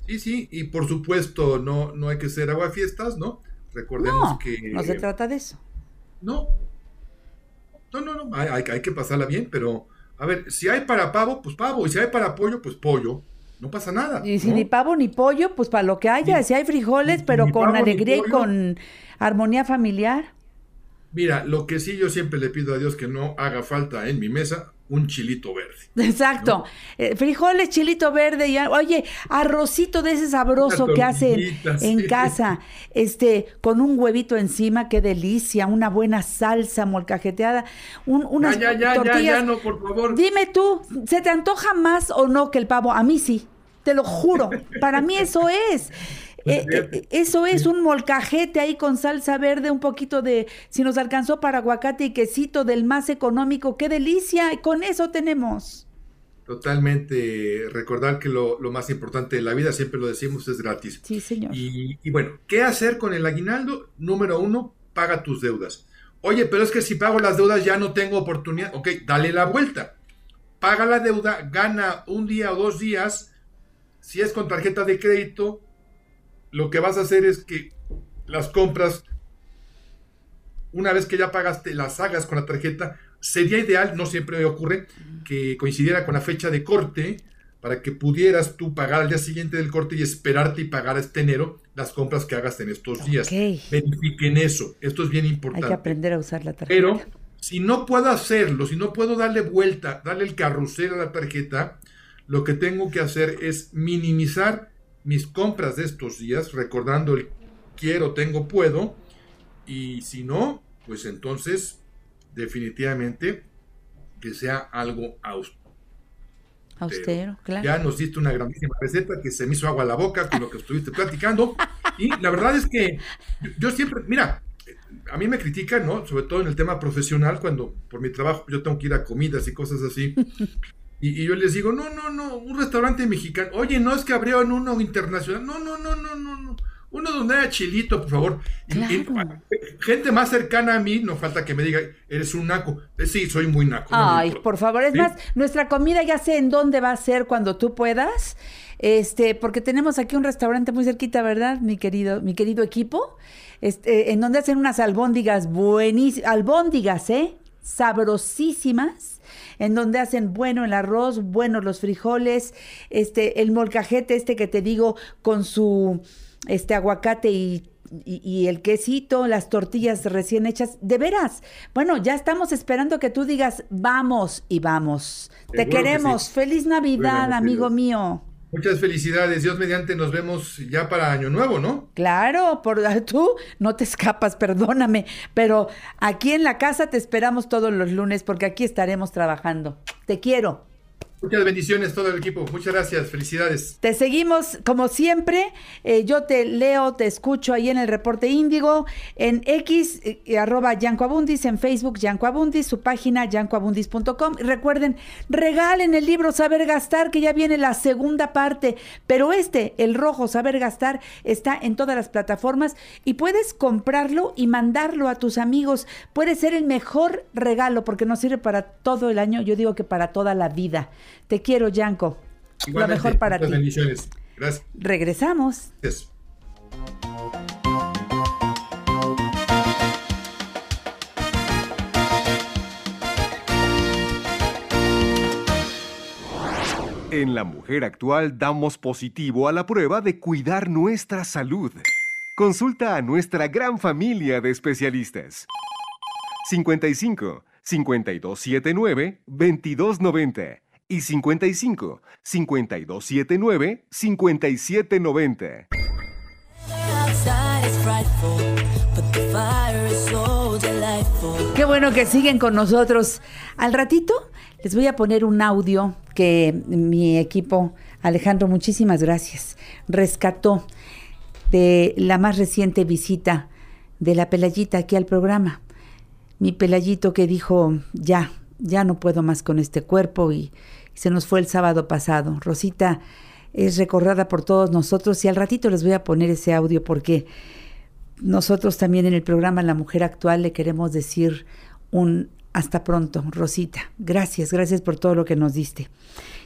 Sí, sí, y por supuesto no, no hay que ser aguafiestas, ¿no? Recordemos No, que... no se trata de eso. No. No, no, no. Hay, hay- hay que pasarla bien, pero a ver, si hay para pavo, pues pavo. Y si hay para pollo, pues pollo. No pasa nada. Y si ¿no? ni pavo ni pollo, pues para lo que haya, Ni- si hay frijoles, ni- pero ni con pavo, alegría y con armonía familiar. Mira, lo que sí yo siempre le pido a Dios que no haga falta en mi mesa, un chilito verde. Exacto. Eh, frijoles, chilito verde y oye, arrocito de ese sabroso que hacen en sí. casa, este, con un huevito encima, qué delicia, una buena salsa molcajeteada, un, unas ya, ya, ya, tortillas. ya, ya, no, por favor. Dime tú, ¿se te antoja más o no que el pavo? A mí sí, te lo juro. Para mí eso es. Eh, eh, eso es un molcajete ahí con salsa verde, un poquito de, si nos alcanzó para aguacate y quesito del más económico, qué delicia, y con eso tenemos. Totalmente recordar que lo, lo más importante de la vida, siempre lo decimos, es gratis. Sí, señor. Y, y bueno, ¿qué hacer con el aguinaldo? Número uno, paga tus deudas. Oye, pero es que si pago las deudas ya no tengo oportunidad. Ok, dale la vuelta. Paga la deuda, gana un día o dos días. Si es con tarjeta de crédito, lo que vas a hacer es que las compras, una vez que ya pagaste, las hagas con la tarjeta. Sería ideal, no siempre ocurre, que coincidiera con la fecha de corte para que pudieras tú pagar al día siguiente del corte y esperarte y pagar este enero las compras que hagas en estos días. Verifiquen eso, esto es bien Hay importante. que aprender a usar la tarjeta. Pero si no puedo hacerlo, si no puedo darle vuelta, darle el carrusel a la tarjeta, lo que tengo que hacer es minimizar mis compras de estos días, recordando el quiero, tengo, puedo, y si no, pues entonces definitivamente que sea algo austero. Austero, claro. Ya nos diste una grandísima receta que se me hizo agua a la boca con lo que estuviste platicando. Y la verdad es que yo, siempre, mira, a mí me critican, ¿no? Sobre todo en el tema profesional, cuando por mi trabajo yo tengo que ir a comidas y cosas así. Y, y yo les digo, no, no, no, un restaurante mexicano. Oye, no es que abrieron uno internacional. No, no, no, no, no, no. Uno donde haya chilito, por favor. Y- y- Claro. gente más cercana a mí, no falta que me diga, eres un naco. Eh, Sí, soy muy naco. Ay, por favor, es ¿Sí? más, nuestra comida ya sé en dónde va a ser cuando tú puedas. Este, porque tenemos aquí un restaurante muy cerquita, ¿verdad? Mi querido, mi querido equipo. Este, en donde hacen unas albóndigas buenísimas, albóndigas, ¿eh? Sabrosísimas. En donde hacen bueno el arroz, buenos los frijoles, este, el molcajete este que te digo con su este aguacate y y, y el quesito, las tortillas recién hechas, de veras. Bueno, ya estamos esperando que tú digas vamos y vamos. Te Seguro que queremos. sí. Feliz Navidad, Bueno, amigo mío. Muchas felicidades. Dios mediante nos vemos ya para Año Nuevo, ¿no? Claro, por tú no te escapas, perdóname, pero aquí en la casa te esperamos todos los lunes porque aquí estaremos trabajando. Te quiero. Muchas bendiciones todo el equipo. Muchas gracias. Felicidades. Te seguimos como siempre. eh, yo te leo, te escucho ahí en el reporte Índigo, en X, eh, arroba Yanco Abundis, en Facebook Yanco Abundis, su página yancoabundis.com. Recuerden, regalen el libro Saber Gastar, que ya viene la segunda parte. Pero este, el rojo Saber Gastar, está en todas las plataformas y puedes comprarlo y mandarlo a tus amigos. Puede ser el mejor regalo porque nos sirve para todo el año. Yo digo que para toda la vida. Te quiero, Yanko. Lo mejor para muchas ti. bendiciones. Gracias. Regresamos. En La Mujer Actual damos positivo a la prueba de cuidar nuestra salud. Consulta a nuestra gran familia de especialistas. 55 5279 2290 y 55 5279 5790. Outside is frightful, but the fire is so delightful. Qué bueno que siguen con nosotros. Al ratito les voy a poner un audio que mi equipo, Alejandro, muchísimas gracias, rescató de la más reciente visita de la Pelayita aquí al programa. Mi Pelayito que dijo, ya, ya no puedo más con este cuerpo y, se nos fue el sábado pasado. Rosita es recordada por todos nosotros y al ratito les voy a poner ese audio porque nosotros también en el programa La Mujer Actual le queremos decir un hasta pronto, Rosita. Gracias, gracias por todo lo que nos diste.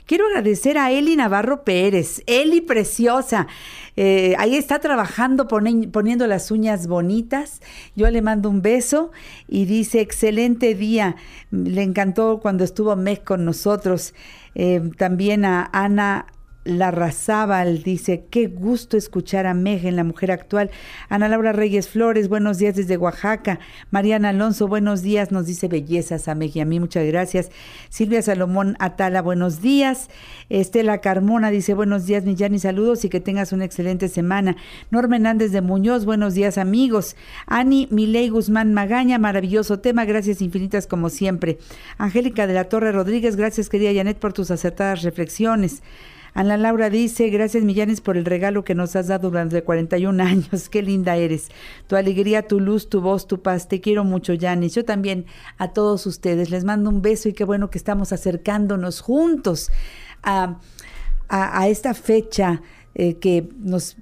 Quiero agradecer a Eli Navarro Pérez, Eli preciosa. Eh, ahí está trabajando, poniendo las uñas bonitas. Yo le mando un beso y dice, excelente día. Le encantó cuando estuvo Meg con nosotros. Eh, también a Ana Larrazábal dice, qué gusto escuchar a Meg en La Mujer Actual. Ana Laura Reyes Flores, buenos días desde Oaxaca. Mariana Alonso, buenos días, nos dice bellezas a Meg y a mí, muchas gracias. Silvia Salomón Atala, buenos días. Estela Carmona dice, buenos días, Millán, saludos y que tengas una excelente semana. Norma Hernández de Muñoz, buenos días, amigos. Ani Milei Guzmán Magaña, maravilloso tema, gracias infinitas como siempre. Angélica de la Torre Rodríguez, gracias querida Janet por tus acertadas reflexiones. Ana Laura dice, gracias Millanes por el regalo que nos has dado durante 41 años, qué linda eres. Tu alegría, tu luz, tu voz, tu paz, te quiero mucho Yanis. Yo también a todos ustedes les mando un beso y qué bueno que estamos acercándonos juntos a, a- esta fecha eh, que, nos,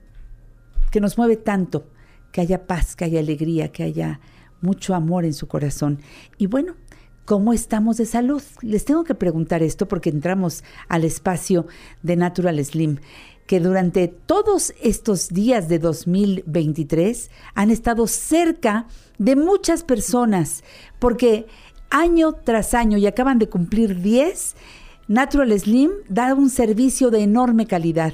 que nos mueve tanto, que haya paz, que haya alegría, que haya mucho amor en su corazón. Y bueno, ¿Cómo estamos de salud? Les tengo que preguntar esto porque entramos al espacio de Natural Slim, que durante todos estos días de 2023 han estado cerca de muchas personas, porque año tras año, y acaban de cumplir 10, Natural Slim da un servicio de enorme calidad.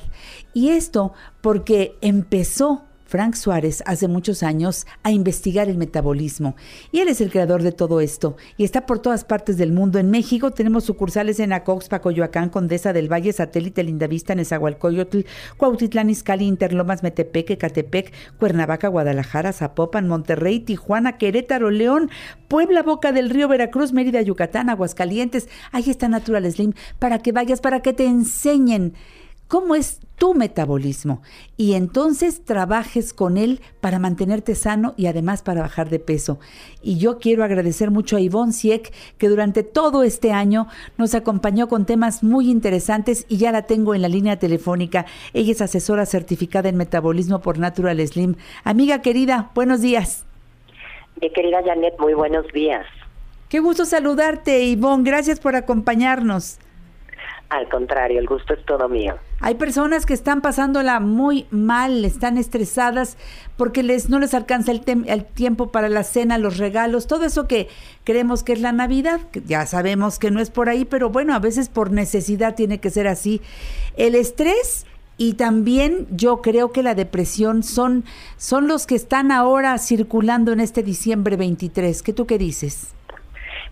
Y esto porque empezó Frank Suárez hace muchos años a investigar el metabolismo. Y él es el creador de todo esto. Y está por todas partes del mundo. En México tenemos sucursales en Acoxpa, Coyoacán, Condesa del Valle, Satélite, Lindavista, Nezahualcóyotl, Cuautitlán, Izcalli, Interlomas, Metepec, Ecatepec, Cuernavaca, Guadalajara, Zapopan, Monterrey, Tijuana, Querétaro, León, Puebla, Boca del Río, Veracruz, Mérida, Yucatán, Aguascalientes. Ahí está Natural Slim para que vayas, para que te enseñen cómo es tu metabolismo y entonces trabajes con él para mantenerte sano y además para bajar de peso. Y yo quiero agradecer mucho a Ivonne Sieck que durante todo este año nos acompañó con temas muy interesantes y ya la tengo en la línea telefónica. Ella es asesora certificada en metabolismo por Natural Slim. Amiga querida, buenos días. Mi querida Janet, muy buenos días. Qué gusto saludarte, Ivonne. Gracias por acompañarnos. Al contrario, el gusto es todo mío. Hay personas que están pasándola muy mal, están estresadas porque les no les alcanza el, el tiempo para la cena, los regalos, todo eso que creemos que es la Navidad, que ya sabemos que no es por ahí, pero bueno, a veces por necesidad tiene que ser así. El estrés y también yo creo que la depresión son, son los que están ahora circulando en este diciembre 23. ¿Qué tú qué dices?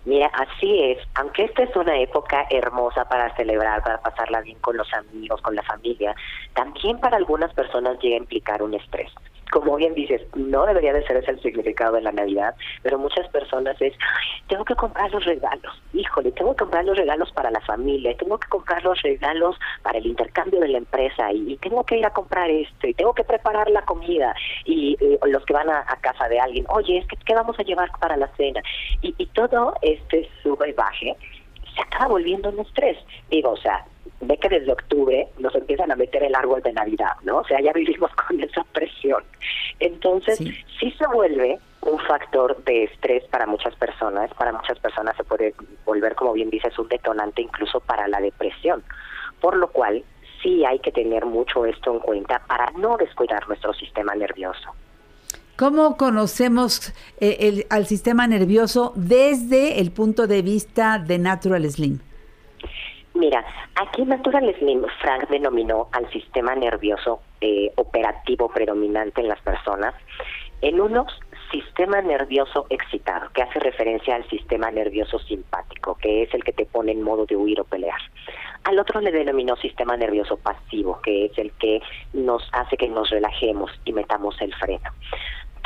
Mira, así es. Aunque esta es una época hermosa para celebrar, para pasarla bien con los amigos, con la familia, también para algunas personas llega a implicar un estrés. Como bien dices, no debería de ser ese el significado de la Navidad, pero muchas personas es, "Ay, tengo que comprar los regalos, híjole, tengo que comprar los regalos para la familia, tengo que comprar los regalos para el intercambio de la empresa y, tengo que ir a comprar esto y tengo que preparar la comida y los que van a, a casa de alguien, oye, es que ¿qué vamos a llevar para la cena? Y, y todo este sube y baje se acaba volviendo un estrés. Digo, o sea, ve que desde octubre nos empiezan a meter el árbol de Navidad, ¿no? O sea, ya vivimos con esa presión. Entonces, Sí. sí, se vuelve un factor de estrés para muchas personas. Para muchas personas se puede volver, como bien dices, un detonante incluso para la depresión. Por lo cual, sí hay que tener mucho esto en cuenta para no descuidar nuestro sistema nervioso. ¿Cómo conocemos eh, el- al sistema nervioso desde el punto de vista de Natural Slim? Mira, aquí Natural Slim, Frank denominó al sistema nervioso eh, operativo predominante en las personas en unos sistema nervioso excitado, que hace referencia al sistema nervioso simpático, que es el que te pone en modo de huir o pelear. Al otro le denominó sistema nervioso pasivo, que es el que nos hace que nos relajemos y metamos el freno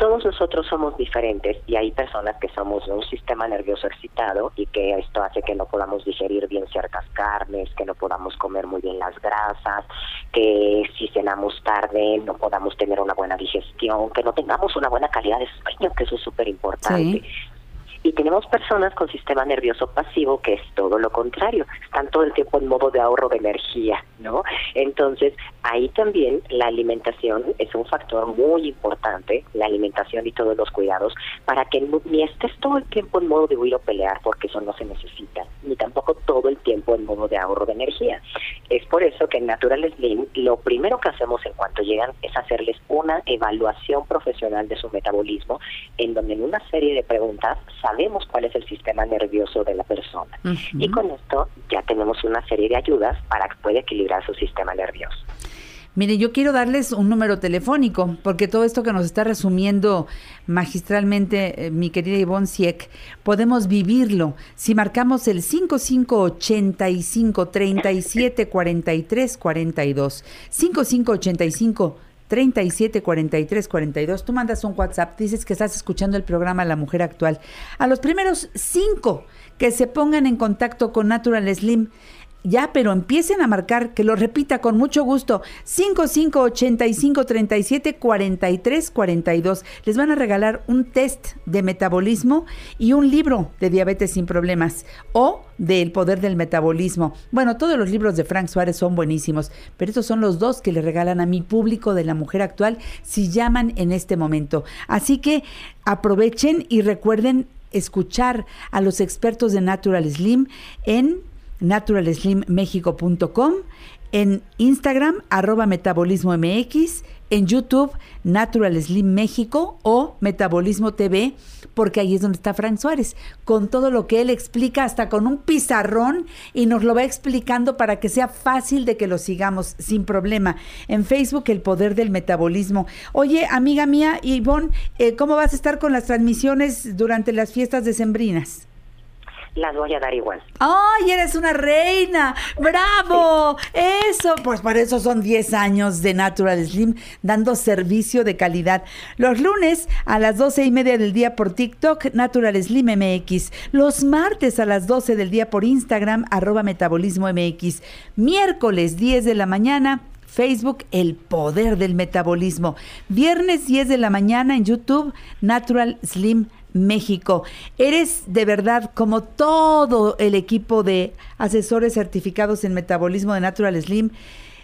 todos nosotros somos diferentes y hay personas que somos de un sistema nervioso excitado y que esto hace que no podamos digerir bien ciertas carnes, que no podamos comer muy bien las grasas, que si cenamos tarde no podamos tener una buena digestión, que no tengamos una buena calidad de sueño, que eso es súper importante. Y tenemos personas con sistema nervioso pasivo que es todo lo contrario, están todo el tiempo en modo de ahorro de energía, ¿no? Entonces, ahí también la alimentación es un factor muy importante, la alimentación y todos los cuidados, para que ni estés todo el tiempo en modo de huir o pelear, porque eso no se necesita, ni tampoco todo el tiempo en modo de ahorro de energía. Es por eso que en Natural Slim lo primero que hacemos en cuanto llegan es hacerles una evaluación profesional de su metabolismo, en donde en una serie de preguntas cuál es el sistema nervioso de la persona. Y con esto ya tenemos una serie de ayudas para que pueda equilibrar su sistema nervioso. Mire, yo quiero darles un número telefónico, porque todo esto que nos está resumiendo magistralmente eh, mi querida Ivonne Sieck, podemos vivirlo. Si marcamos el 5585 37 43 42, 5585 37 43 42. Tú mandas un WhatsApp, dices que estás escuchando el programa La Mujer Actual. A los primeros cinco que se pongan en contacto con Natural Slim, ya, pero empiecen a marcar, que lo repita con mucho gusto. 5585 37 43 42. Les van a regalar un test de metabolismo y un libro de diabetes sin problemas o del poder del metabolismo. Bueno, todos los libros de Frank Suárez son buenísimos, pero estos son los dos que le regalan a mi público de la mujer actual si llaman en este momento. Así que aprovechen y recuerden escuchar a los expertos de Natural Slim en naturalslimmexico.com, en Instagram, arroba metabolismo MX, en YouTube, Natural Slim México o Metabolismo TV, porque ahí es donde está Frank Suárez, con todo lo que él explica, hasta con un pizarrón, y nos lo va explicando para que sea fácil de que lo sigamos sin problema. En Facebook, El Poder del Metabolismo. Oye, amiga mía, Ivonne, eh, ¿cómo vas a estar con las transmisiones durante las fiestas decembrinas? Las voy a dar igual. ¡Ay, eres una reina! ¡Bravo! Eso, pues por eso son 10 años de Natural Slim dando servicio de calidad. Los lunes a las 12 y media del día por TikTok, Natural Slim MX. Los martes a las 12 del día por Instagram, arroba Metabolismo MX. Miércoles 10 de la mañana, Facebook, El Poder del Metabolismo. Viernes 10 de la mañana en YouTube, Natural Slim México. Eres de verdad como todo el equipo de asesores certificados en metabolismo de Natural Slim.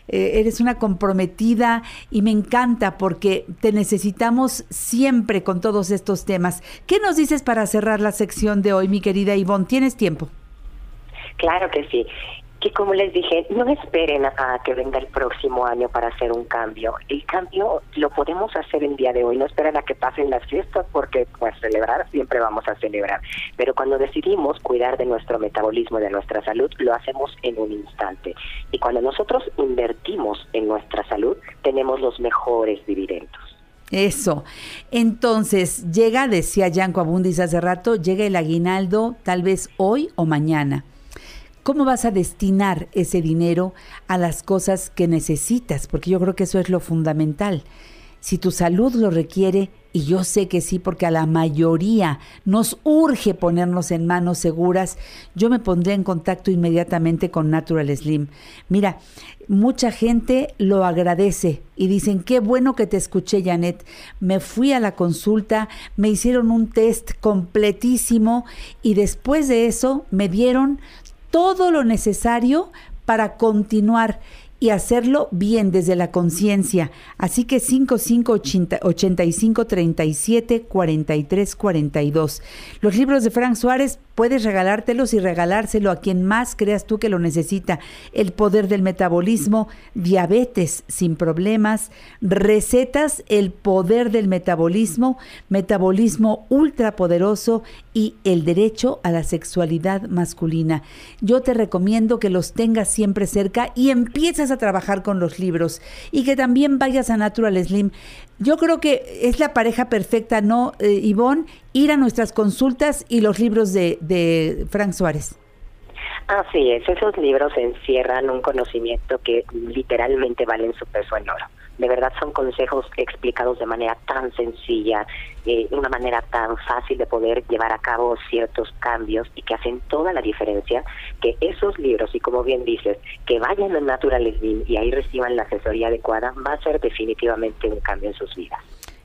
eh, eres una comprometida y me encanta porque te necesitamos siempre con todos estos temas. ¿Qué nos dices para cerrar la sección de hoy, mi querida Ivonne? ¿Tienes tiempo? Claro que sí. Que como les dije, no esperen a, que venga el próximo año para hacer un cambio. El cambio lo podemos hacer el día de hoy, no esperen a que pasen las fiestas porque pues celebrar siempre vamos a celebrar. Pero cuando decidimos cuidar de nuestro metabolismo y de nuestra salud, lo hacemos en un instante. Y cuando nosotros invertimos en nuestra salud, tenemos los mejores dividendos. Eso. Entonces, llega, decía Yanko Abundis hace rato, llega el aguinaldo tal vez hoy o mañana. ¿Cómo vas a destinar ese dinero a las cosas que necesitas? Porque yo creo que eso es lo fundamental. Si tu salud lo requiere, y yo sé que sí, porque a la mayoría nos urge ponernos en manos seguras, yo me pondré en contacto inmediatamente con Natural Slim. Mira, mucha gente lo agradece y dicen, qué bueno que te escuché, Janet. Me fui a la consulta, me hicieron un test completísimo y después de eso me dieron todo lo necesario para continuar y hacerlo bien desde la conciencia. Así que 5580 85 37 43 42. Los libros de Frank Suárez puedes regalártelos y regalárselo a quien más creas tú que lo necesita. El poder del metabolismo, diabetes sin problemas, recetas, el poder del metabolismo, metabolismo ultrapoderoso y el derecho a la sexualidad masculina. Yo te recomiendo que los tengas siempre cerca y empieces a trabajar con los libros y que también vayas a Natural Slim. Yo creo que es la pareja perfecta, ¿no, eh, Ivonne? Ir a nuestras consultas y los libros de, de Frank Suárez. Así es, esos libros encierran un conocimiento que literalmente valen su peso en oro. De verdad son consejos explicados de manera tan sencilla, eh, una manera tan fácil de poder llevar a cabo ciertos cambios y que hacen toda la diferencia, que esos libros, y como bien dices, que vayan a Natural y ahí reciban la asesoría adecuada, va a ser definitivamente un cambio en sus vidas.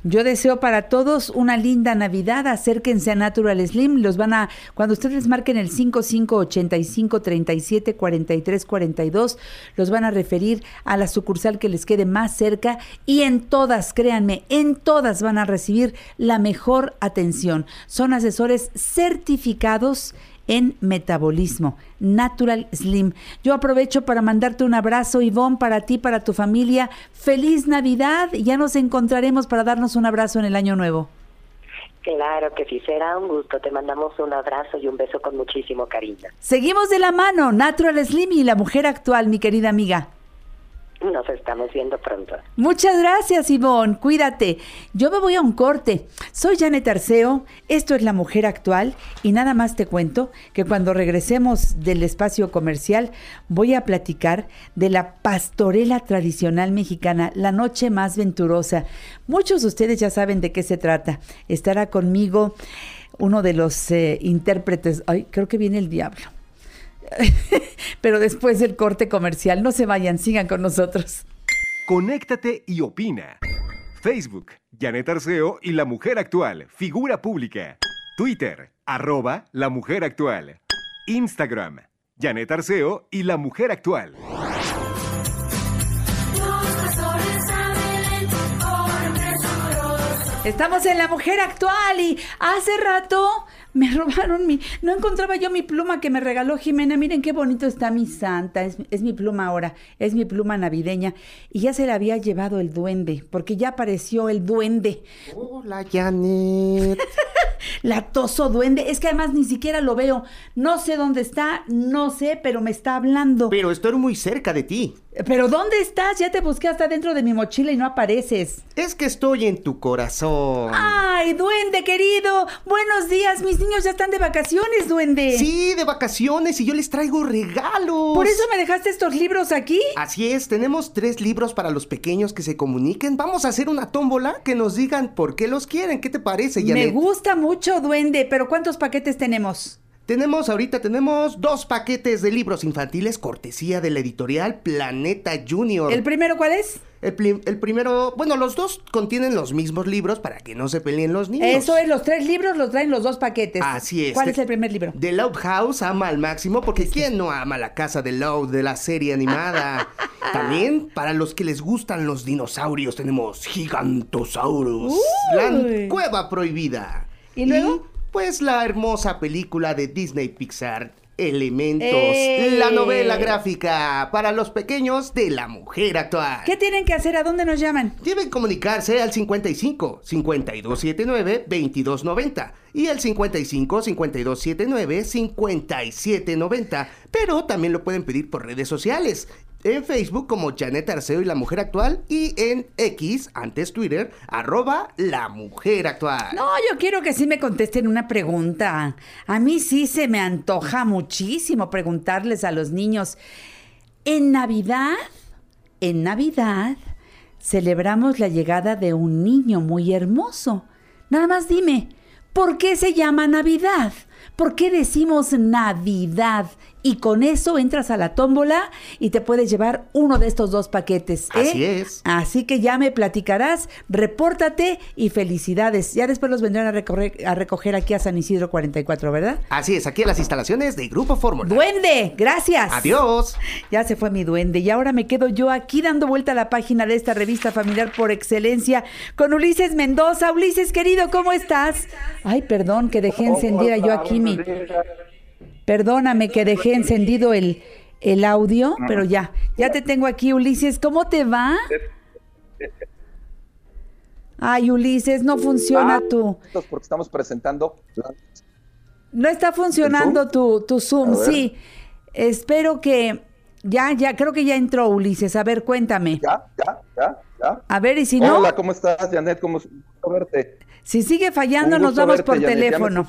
Yo deseo para todos una linda Navidad. Acérquense a Natural Slim. Los van a, cuando ustedes marquen el 5585 37 43 42, los van a referir a la sucursal que les quede más cerca y en todas, créanme, en todas van a recibir la mejor atención. Son asesores certificados en metabolismo, Natural Slim. Yo aprovecho para mandarte un abrazo, Ivonne, para ti, para tu familia. Feliz Navidad. Ya nos encontraremos para darnos un abrazo en el año nuevo. Claro que sí, será un gusto. Te mandamos un abrazo y un beso con muchísimo cariño. Seguimos de la mano, Natural Slim y la mujer actual, mi querida amiga. Nos estamos viendo pronto. Muchas gracias, Ivonne. Cuídate. Yo me voy a un corte. Soy Janet Arceo. Esto es La Mujer Actual. Y nada más te cuento que cuando regresemos del espacio comercial, voy a platicar de la pastorela tradicional mexicana, la noche más venturosa. Muchos de ustedes ya saben de qué se trata. Estará conmigo uno de los eh, intérpretes. Ay, creo que viene el diablo. Pero después del corte comercial, no se vayan, sigan con nosotros. Conéctate y opina. Facebook, Janet Arceo y La Mujer Actual, figura pública. Twitter, arroba La Mujer Actual. Instagram, Janet Arceo y La Mujer Actual. Estamos en La Mujer Actual y hace rato me robaron mi... No encontraba yo mi pluma que me regaló Jimena. Miren qué bonito está mi santa. Es, es mi pluma ahora. Es mi pluma navideña. Y ya se la había llevado el duende, porque ya apareció el duende. Hola, Janet. Latoso duende. Es que además ni siquiera lo veo. No sé dónde está, no sé, pero me está hablando. Pero estoy muy cerca de ti. ¿Pero dónde estás? Ya te busqué hasta dentro de mi mochila y no apareces. Es que estoy en tu corazón. ¡Ay, duende querido! Buenos días, mis niños ya están de vacaciones, duende. Sí, de vacaciones y yo les traigo regalos. ¿Por eso me dejaste estos libros aquí? Así es, tenemos tres libros para los pequeños que se comuniquen. Vamos a hacer una tómbola que nos digan por qué los quieren. ¿Qué te parece, Me Janet? gusta mucho, duende, pero ¿cuántos paquetes tenemos? Tenemos ahorita, tenemos dos paquetes de libros infantiles cortesía de la editorial Planeta Junior. ¿El primero cuál es? El, primero, bueno, los dos contienen los mismos libros para que no se peleen los niños. Eso es, los tres libros los traen los dos paquetes. Así es. ¿Cuál es el primer libro? The Loud House ama al máximo porque ¿quién no ama la casa de Loud de la serie animada? También para los que les gustan los dinosaurios tenemos Gigantosaurus, la cueva prohibida. ¿Y luego? Pues la hermosa película de Disney Pixar Elementos, ¡Eh! la novela gráfica para los pequeños de la mujer actual. ¿Qué tienen que hacer? ¿A dónde nos llaman? Deben comunicarse al 55 5279 2290 y al 55 5279 5790, pero también lo pueden pedir por redes sociales. En Facebook como Janet Arceo y la Mujer Actual y en X, antes Twitter, arroba la Mujer Actual. No, yo quiero que sí me contesten una pregunta. A mí sí se me antoja muchísimo preguntarles a los niños. En Navidad, en Navidad, celebramos la llegada de un niño muy hermoso. Nada más dime, ¿por qué se llama Navidad? ¿Por qué decimos Navidad? Y con eso entras a la tómbola y te puedes llevar uno de estos dos paquetes. ¿eh? Así es. Así que ya me platicarás, repórtate y felicidades. Ya después los vendrán a recoger, a recoger aquí a San Isidro 44, ¿verdad? Así es, aquí en las instalaciones de Grupo Fórmula. Duende, gracias. Adiós. Ya se fue mi duende y ahora me quedo yo aquí dando vuelta a la página de esta revista familiar por excelencia con Ulises Mendoza. Ulises, querido, ¿cómo estás? Ay, perdón que dejé encendida yo aquí mi... Perdóname que dejé encendido el, el audio, pero ya, ya te tengo aquí, Ulises. ¿Cómo te va? Ay, Ulises, no funciona tu... Porque estamos presentando. No está funcionando tu, tu Zoom, sí. Espero que... Ya, ya, creo que ya entró Ulises. A ver, cuéntame. Ya, ya, ya, ya. A ver, y si no, Hola, ¿cómo estás, Janet? ¿Cómo verte? si sigue fallando, nos vamos verte, por Janet. ¿Ya me teléfono.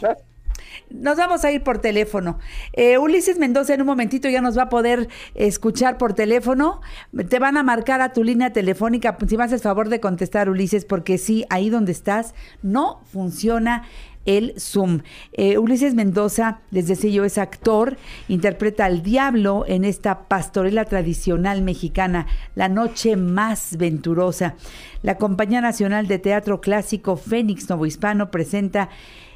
Nos vamos a ir por teléfono. Eh, Ulises Mendoza en un momentito ya nos va a poder escuchar por teléfono. Te van a marcar a tu línea telefónica. Si me haces favor de contestar, Ulises, porque sí, ahí donde estás no funciona el Zoom. Eh, Ulises Mendoza, les decía yo, es actor, interpreta al diablo en esta pastorela tradicional mexicana, La Noche Más Venturosa. La Compañía Nacional de Teatro Clásico Fénix Novohispano presenta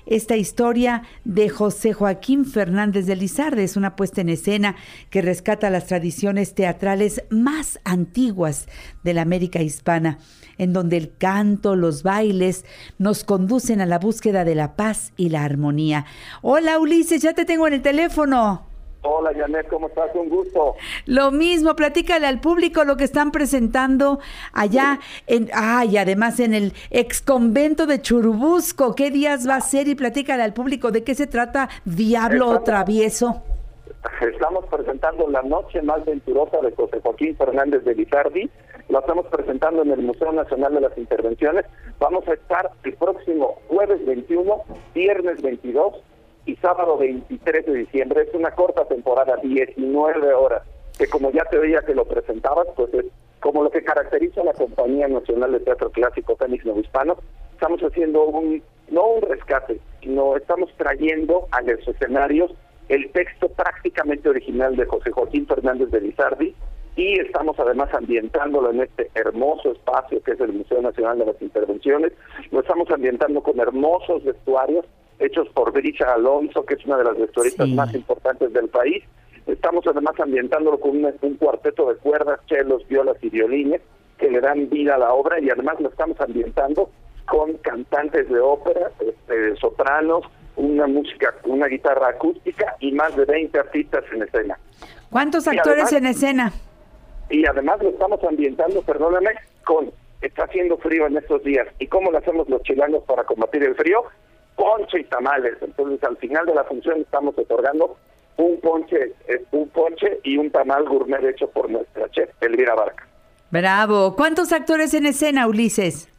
esta historia de José Joaquín Fernández de Lizarde. Es una puesta en escena que rescata las tradiciones teatrales más antiguas de la América hispana, en donde el canto, los bailes nos conducen a la búsqueda de la paz y la armonía. Hola Ulises, ya te tengo en el teléfono. Hola, Janet, ¿cómo estás? Un gusto. Lo mismo, platícale al público lo que están presentando allá en, ay, además en el ex convento de Churubusco. ¿Qué días va a ser? Y platícale al público de qué se trata Diablo Estamos- Travieso. Estamos presentando La Noche Más Venturosa de José Joaquín Fernández de Lizardi. Lo estamos presentando en el Museo Nacional de las Intervenciones. Vamos a estar el próximo jueves 21, viernes 22 y sábado 23 de diciembre. Es una corta temporada, 19 horas, que como ya te veía que lo presentabas, pues es como lo que caracteriza a la Compañía Nacional de Teatro Clásico Fénix. Estamos haciendo no un rescate, sino estamos trayendo a los escenarios el texto prácticamente original de José Joaquín Fernández de Lizardi y estamos además ambientándolo en este hermoso espacio que es el Museo Nacional de las Intervenciones. Lo estamos ambientando con hermosos vestuarios hechos por Brisha Alonso, que es una de las vestuaristas Sí. más importantes del país. Estamos además ambientándolo con un, un cuarteto de cuerdas, chelos, violas y violines que le dan vida a la obra y además lo estamos ambientando con cantantes de ópera, este, sopranos, una música, una guitarra acústica y más de 20 artistas en escena. ¿Cuántos Y actores además- en escena? Y además lo estamos ambientando, perdóname, con está haciendo frío en estos días. ¿Y cómo lo hacemos los chilanos para combatir el frío? Ponche y tamales. Entonces al final de la función estamos otorgando un ponche, eh, un ponche y un tamal gourmet hecho por nuestra chef Elvira Barca. Bravo. ¿Cuántos actores en escena, Ulises?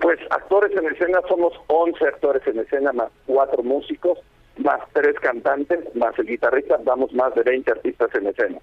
Pues actores en escena somos 11 actores en escena más cuatro músicos, más tres cantantes, más el guitarrista, damos más de 20 artistas en escena.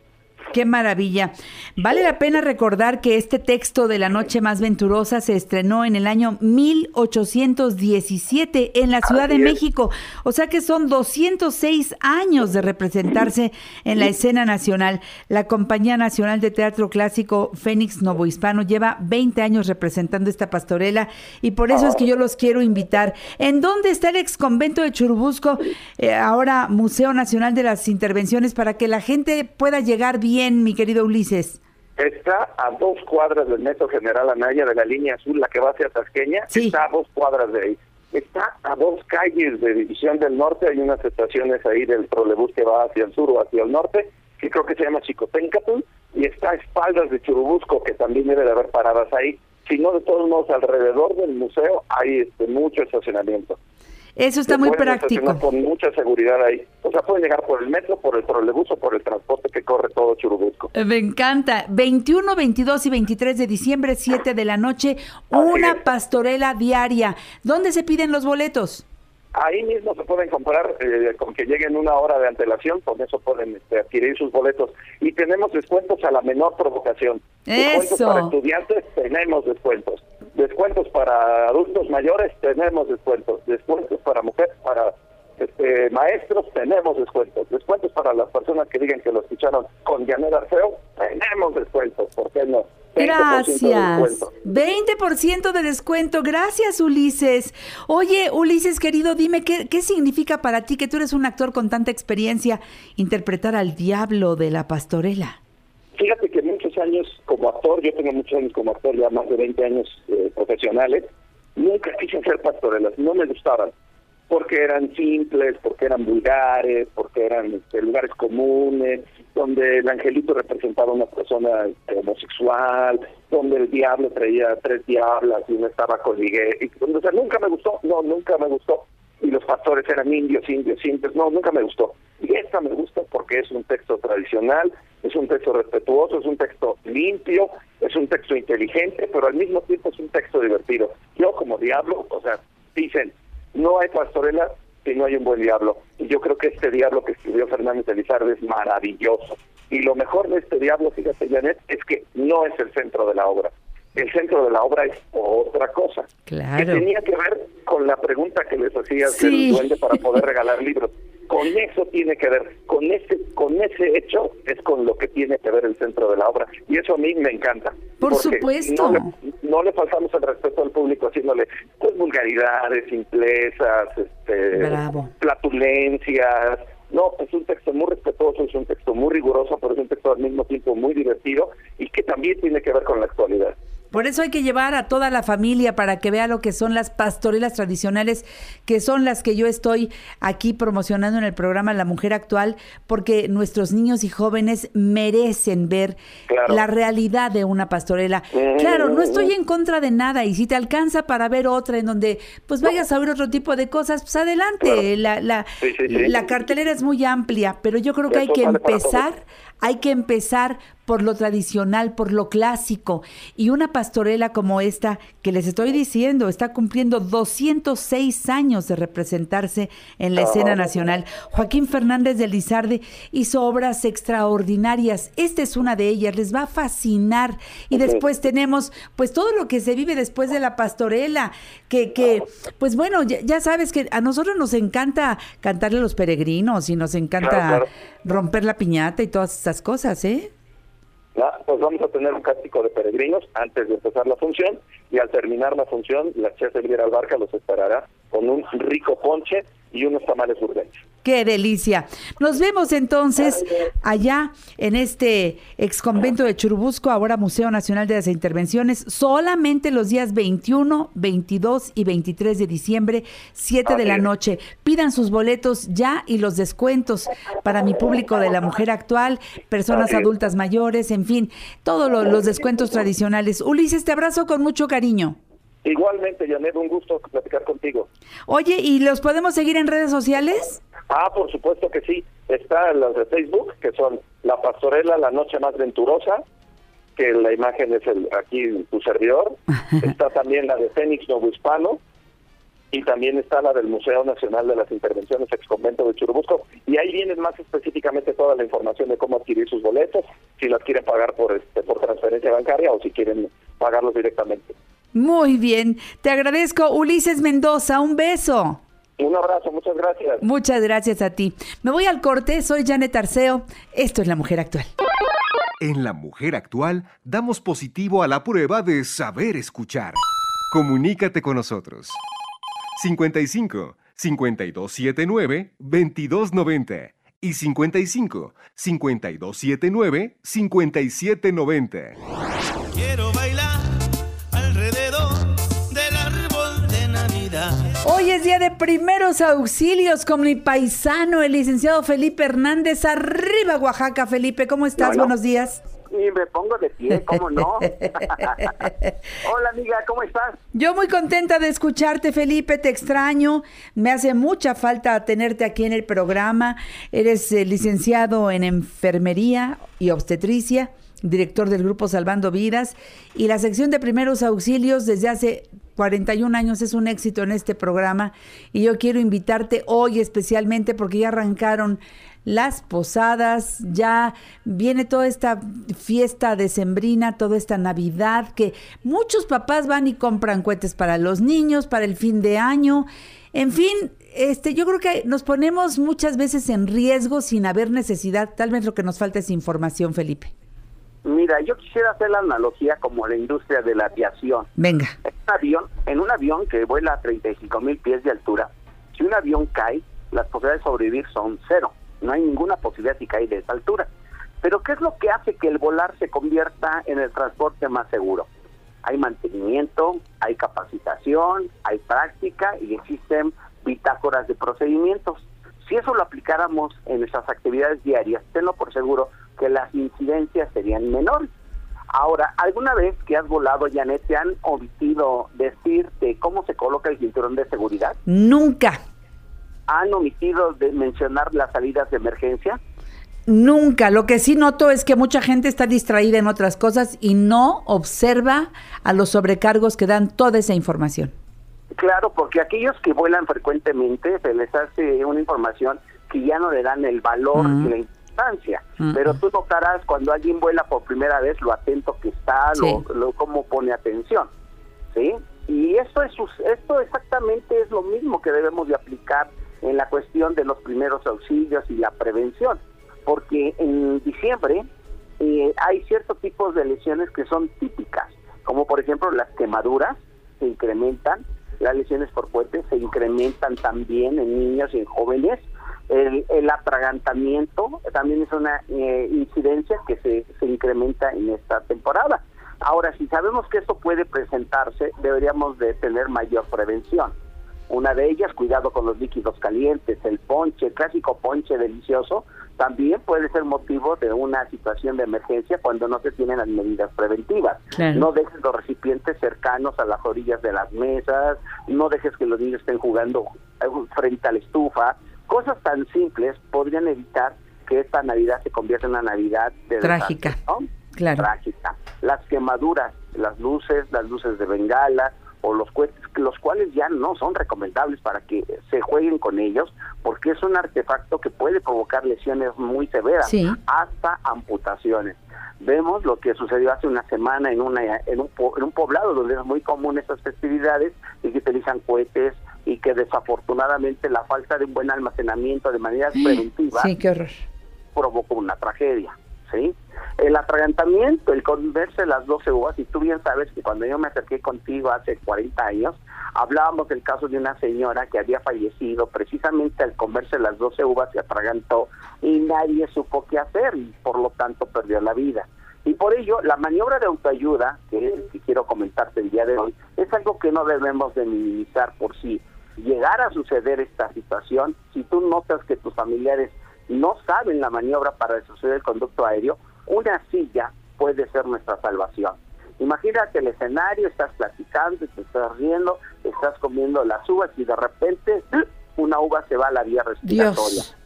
Qué maravilla. Vale la pena recordar que este texto de La Noche Más Venturosa se estrenó en el año 1817 en la Ciudad de es. México. O sea que son 206 años de representarse en la escena nacional. La Compañía Nacional de Teatro Clásico Fénix Novohispano lleva 20 años representando esta pastorela y por eso es que yo los quiero invitar. ¿En dónde está el ex convento de Churubusco? Eh, ahora Museo Nacional de las Intervenciones para que la gente pueda llegar bien, mi querido Ulises. Está a dos cuadras del Metro General Anaya de la línea azul, la que va hacia Tasqueña, Sí. está a dos cuadras de ahí. Está a dos calles de División del Norte, hay unas estaciones ahí del trolebús que va hacia el sur o hacia el norte, que creo que se llama Chicotencatl, y está a espaldas de Churubusco, que también debe de haber paradas ahí. Si no, de todos modos, alrededor del museo hay este, mucho estacionamiento. Eso está muy práctico. Con mucha seguridad ahí. O sea, pueden llegar por el metro, por el trolebús o por el transporte que corre todo Churubusco. Eh, Me encanta. 21, 22 y 23 de diciembre, 7 de la noche, una pastorela diaria. ¿Dónde se piden los boletos? Ahí mismo se pueden comprar eh, con que lleguen una hora de antelación, con eso pueden este, adquirir sus boletos. Y tenemos descuentos a la menor provocación. Descuentos Eso. para estudiantes, tenemos descuentos. Descuentos para adultos mayores, tenemos descuentos. Descuentos para mujeres, para este, maestros, tenemos descuentos. Descuentos para las personas que digan que lo escucharon con Janet Arceo, tenemos descuentos. ¿Por qué no? 20% de Gracias. descuento. 20% de descuento. Gracias, Ulises. Oye, Ulises, querido, dime, ¿qué, ¿qué significa para ti, que tú eres un actor con tanta experiencia, interpretar al diablo de la pastorela? Fíjate que muchos años como actor, yo tengo muchos años como actor, ya más de 20 años eh, profesionales, nunca quise hacer pastorelas, no me gustaban, porque eran simples, porque eran vulgares, porque eran este, lugares comunes, donde el angelito representaba a una persona este, homosexual, donde el diablo traía tres diablas y uno estaba con Miguel. Y, o sea, nunca me gustó, no, nunca me gustó. Y los pastores eran indios, indios, indios, no, nunca me gustó. Y esta me gusta porque es un texto tradicional, es un texto respetuoso, es un texto limpio, es un texto inteligente, pero al mismo tiempo es un texto divertido. Yo como diablo, o sea, dicen, no hay pastorela si no hay un buen diablo. Y yo creo que este diablo que escribió Fernández Elizarde es maravilloso. Y lo mejor de este diablo, fíjate Janet, es que no es el centro de la obra. El centro de la obra es otra cosa. Que Claro. tenía que ver con la pregunta que les hacía Sí. el duende para poder regalar libros. Con eso tiene que ver, con ese, con ese hecho es con lo que tiene que ver el centro de la obra. Y eso a mí me encanta. Por supuesto. No le, no le faltamos el respeto al público haciéndole pues vulgaridades, simplezas, este, Bravo. platulencias. No, es un texto muy respetuoso, es un texto muy riguroso, pero es un texto al mismo tiempo muy divertido y que también tiene que ver con la actualidad. Por eso hay que llevar a toda la familia para que vea lo que son las pastorelas tradicionales, que son las que yo estoy aquí promocionando en el programa La Mujer Actual, porque nuestros niños y jóvenes merecen ver Claro. la realidad de una pastorela. Claro, no estoy en contra de nada y si te alcanza para ver otra en donde pues vayas a ver otro tipo de cosas, pues adelante. La, la, Sí, sí, sí. la cartelera es muy amplia, pero yo creo que hay que empezar hay que empezar por lo tradicional, por lo clásico. Y una pastorela como esta, que les estoy diciendo, está cumpliendo 206 años de representarse en la escena nacional. Joaquín Fernández de Lizarde hizo obras extraordinarias. Esta es una de ellas, les va a fascinar. Y después tenemos, pues, todo lo que se vive después de la pastorela, que, que pues bueno, ya, ya sabes que a nosotros nos encanta cantarle a los peregrinos y nos encanta romper la piñata y todas cosas, ¿eh? Pues vamos a tener un cántico de peregrinos antes de empezar la función y al terminar la función la chef Elvira Albarca los esperará con un rico ponche y unos tamales urbanos. Qué delicia. Nos vemos entonces allá en este ex convento de Churubusco, ahora Museo Nacional de las Intervenciones, solamente los días 21, 22 y 23 de diciembre, 7 de la noche. Pidan sus boletos ya y los descuentos para mi público de la mujer actual, personas adultas mayores, en fin, todos lo- los descuentos tradicionales. Ulises, te abrazo con mucho cariño. Igualmente, Janet, un gusto platicar contigo. Oye, ¿y los podemos seguir en redes sociales? Ah, por supuesto que sí. Está las de Facebook, que son La Pastorela, La Noche Más Venturosa, que la imagen es el aquí tu servidor. Está también la de Fénix Novo Hispano y también está la del Museo Nacional de las Intervenciones Ex Convento de Churubusco. Y ahí viene más específicamente toda la información de cómo adquirir sus boletos, si las quieren pagar por, este, por transferencia bancaria o si quieren pagarlos directamente. Muy bien, te agradezco Ulises Mendoza, un beso. Un abrazo, muchas gracias. Muchas gracias a ti. Me voy al corte, soy Janet Arceo, esto es La Mujer Actual. En La Mujer Actual damos positivo a la prueba de saber escuchar. Comunícate con nosotros. 55 5279 2290 y 55 5279 5790. De primeros auxilios con mi paisano, el licenciado Felipe Hernández. Arriba, Oaxaca, Felipe. ¿Cómo estás? Bueno. Buenos días. Y me pongo de pie, ¿cómo no? Hola amiga, ¿cómo estás? Yo muy contenta de escucharte, Felipe, te extraño. Me hace mucha falta tenerte aquí en el programa. Eres eh, licenciado en enfermería y obstetricia, director del grupo Salvando Vidas y la sección de primeros auxilios desde hace 41 años es un éxito en este programa y yo quiero invitarte hoy especialmente porque ya arrancaron las posadas, ya viene toda esta fiesta decembrina, toda esta Navidad, que muchos papás van y compran cohetes para los niños, para el fin de año. En fin, este, yo creo que nos ponemos muchas veces en riesgo sin haber necesidad. Tal vez lo que nos falta es información, Felipe. Mira, yo quisiera hacer la analogía como la industria de la aviación. Venga. En un avión, en un avión que vuela a 35 mil pies de altura, si un avión cae, las posibilidades de sobrevivir son cero. No hay ninguna posibilidad si cae de esa altura. Pero ¿qué es lo que hace que el volar se convierta en el transporte más seguro? Hay mantenimiento, hay capacitación, hay práctica y existen bitácoras de procedimientos. Si eso lo aplicáramos en nuestras actividades diarias, tenlo por seguro que las incidencias serían menores. Ahora, ¿alguna vez que has volado, Janet, te han omitido decirte cómo se coloca el cinturón de seguridad? Nunca, ¿Han omitido de mencionar las salidas de emergencia? nunca. Lo que sí noto es que mucha gente está distraída en otras cosas y no observa a los sobrecargos que dan toda esa información. Claro, porque aquellos que vuelan frecuentemente se les hace una información que ya no le dan el valor Mm. y Mm. Pero tú notarás cuando alguien vuela por primera vez lo atento que está, Sí. lo, lo- cómo pone atención. ¿Sí? Y esto, es, esto exactamente es lo mismo que debemos de aplicar en la cuestión de los primeros auxilios y la prevención. Porque en diciembre eh, hay ciertos tipos de lesiones que son típicas, como por ejemplo las quemaduras se incrementan, las lesiones por cohetes se incrementan también en niños y en jóvenes, el, el atragantamiento también es una eh, incidencia que se, se incrementa en esta temporada. Ahora, si sabemos que esto puede presentarse, deberíamos de tener mayor prevención. Una de ellas, cuidado con los líquidos calientes, el ponche, el clásico ponche delicioso, también puede ser motivo de una situación de emergencia cuando no se tienen las medidas preventivas. Claro. No dejes los recipientes cercanos a las orillas de las mesas, no dejes que los niños estén jugando eh, frente a la estufa. Cosas tan simples podrían evitar que esta Navidad se convierta en una Navidad de Trágica. desastre, ¿no? Claro. trágica. Las quemaduras, las luces, las luces de bengala o los cohetes, los cuales ya no son recomendables para que se jueguen con ellos, porque es un artefacto que puede provocar lesiones muy severas, Sí. hasta amputaciones. Vemos lo que sucedió hace una semana en, una, en, un, en un poblado donde es muy común estas festividades y que utilizan cohetes y que desafortunadamente la falta de un buen almacenamiento de Sí, qué horror. provocó una tragedia, ¿sí? El atragantamiento, el comerse las 12 uvas, y tú bien sabes que cuando yo me acerqué contigo hace 40 años, hablábamos del caso de una señora que había fallecido precisamente al comerse las 12 uvas se atragantó y nadie supo qué hacer y por lo tanto perdió la vida. Y por ello, la maniobra de autoayuda, que es que quiero comentarte el día de hoy, es algo que no debemos de minimizar por si llegara a suceder esta situación, si tú notas que tus familiares no saben la maniobra para suceder el conducto aéreo, una silla puede ser nuestra salvación. Imagínate el escenario, estás platicando, te estás riendo, estás comiendo las uvas y de repente una uva se va a la vía respiratoria. Dios.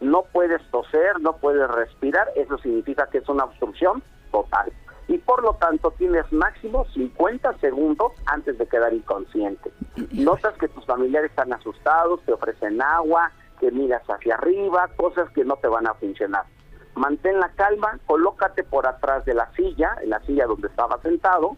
No puedes toser, no puedes respirar, eso significa que es una obstrucción total. Y por lo tanto tienes máximo 50 segundos antes de quedar inconsciente. Notas que tus familiares están asustados, te ofrecen agua, que miras hacia arriba, cosas que no te van a funcionar. Mantén la calma, colócate por atrás de la silla, en la silla donde estaba sentado,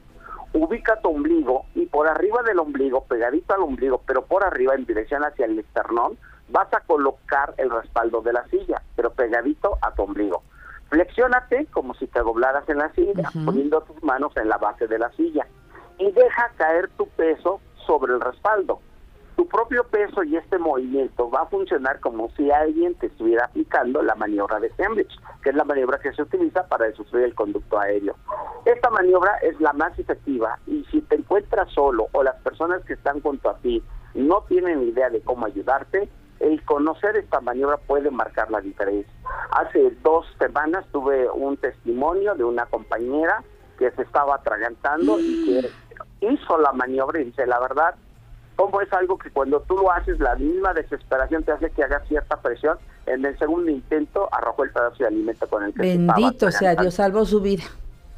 ubica tu ombligo y por arriba del ombligo, pegadito al ombligo, pero por arriba en dirección hacia el esternón, vas a colocar el respaldo de la silla, pero pegadito a tu ombligo. Flexiónate como si te doblaras en la silla, poniendo tus manos en la base de la silla y deja caer tu peso sobre el respaldo. Tu propio peso y este movimiento va a funcionar como si alguien te estuviera aplicando la maniobra de Sandwich, que es la maniobra que se utiliza para destruir el conducto aéreo. Esta maniobra es la más efectiva y si te encuentras solo o las personas que están junto a ti no tienen idea de cómo ayudarte, el conocer esta maniobra puede marcar la diferencia. Hace dos semanas tuve un testimonio de una compañera que se estaba atragantando y que hizo la maniobra y dice, la verdad, como es algo que cuando tú lo haces, la misma desesperación te hace que hagas cierta presión. En el segundo intento arrojó el pedazo de alimento con el que se Bendito sea Dios, salvó su vida.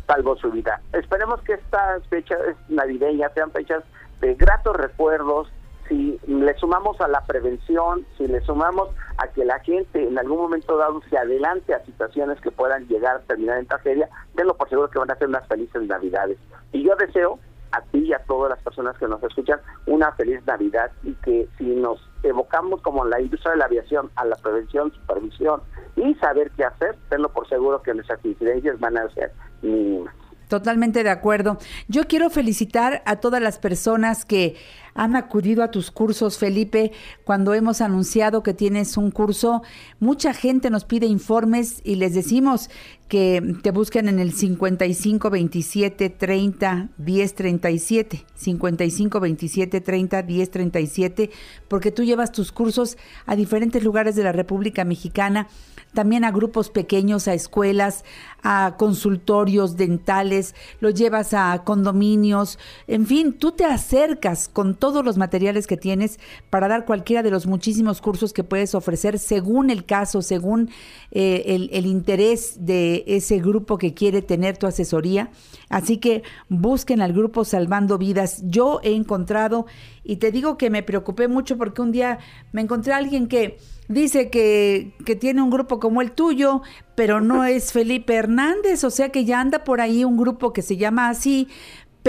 salvó su vida. Esperemos que estas fechas navideñas sean fechas de gratos recuerdos. Si le sumamos a la prevención, si le sumamos a que la gente en algún momento dado se adelante a situaciones que puedan llegar a terminar en tragedia, tenlo por seguro que van a ser unas felices navidades. Y yo deseo a ti y a todas las personas que nos escuchan una feliz Navidad y que si nos evocamos como la industria de la aviación a la prevención, supervisión y saber qué hacer, tenlo por seguro que nuestras incidencias van a ser mínimas. Totalmente de acuerdo. Yo quiero felicitar a todas las personas que han acudido a tus cursos, Felipe. Cuando hemos anunciado que tienes un curso, mucha gente nos pide informes y les decimos que te busquen en el 55 27 30 10 37. 55 27 30 10 37, porque tú llevas tus cursos a diferentes lugares de la República Mexicana también a grupos pequeños, a escuelas, a consultorios dentales, lo llevas a condominios, en fin, tú te acercas con todos los materiales que tienes para dar cualquiera de los muchísimos cursos que puedes ofrecer según el caso, según eh, el, el interés de ese grupo que quiere tener tu asesoría. Así que busquen al grupo Salvando Vidas. Yo he encontrado, y te digo que me preocupé mucho porque un día me encontré a alguien que dice que, que tiene un grupo como el tuyo, pero no es Felipe Hernández, o sea que ya anda por ahí un grupo que se llama así,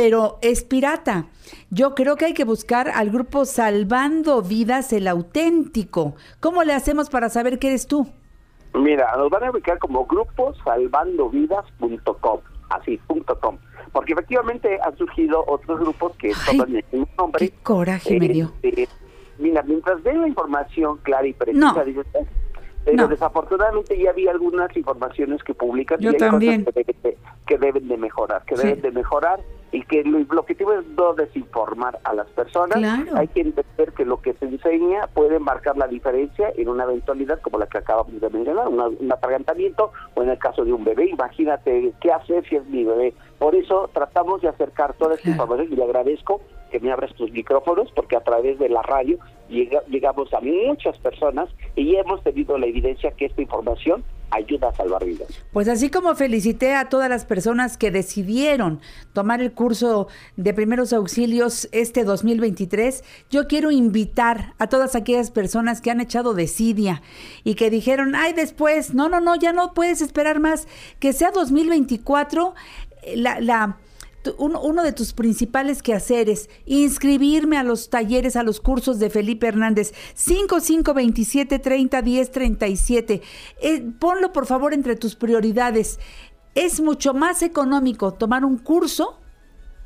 pero es pirata. Yo creo que hay que buscar al grupo Salvando Vidas, el auténtico. ¿Cómo le hacemos para saber que eres tú? Mira, nos van a ubicar como grupo salvandovidas.com, así, punto .com. Porque efectivamente han surgido otros grupos que toman el mismo nombre. Qué coraje me dio. eh, mira, mientras den la información clara y precisa, No. dices, "Eh", pero No. desafortunadamente ya había algunas informaciones que publican Yo y hay también. cosas que deben, de, que deben de mejorar, que Sí. deben de mejorar y que lo, el objetivo es no desinformar a las personas. Claro. Hay que entender que lo que se enseña puede marcar la diferencia en una eventualidad como la que acabamos de mencionar, una- un atragantamiento o en el caso de un bebé. Imagínate qué hacer si es mi bebé. Por eso tratamos de acercar toda esta información y le agradezco que me abras tus micrófonos porque a través de la radio llega- llegamos a muchas personas y hemos tenido la evidencia que esta información ayuda a salvar vidas. Pues así como felicité a todas las personas que decidieron tomar el curso de primeros auxilios este 2023, yo quiero invitar a todas aquellas personas que han echado desidia y que dijeron, ay, después, no, no, no, ya no puedes esperar más, que sea 2024 eh, uno, de tus principales quehaceres, inscribirme a los talleres, a los cursos de Felipe Hernández, 5527 30 10 37. Eh, ponlo por favor entre tus prioridades. Es mucho más económico tomar un curso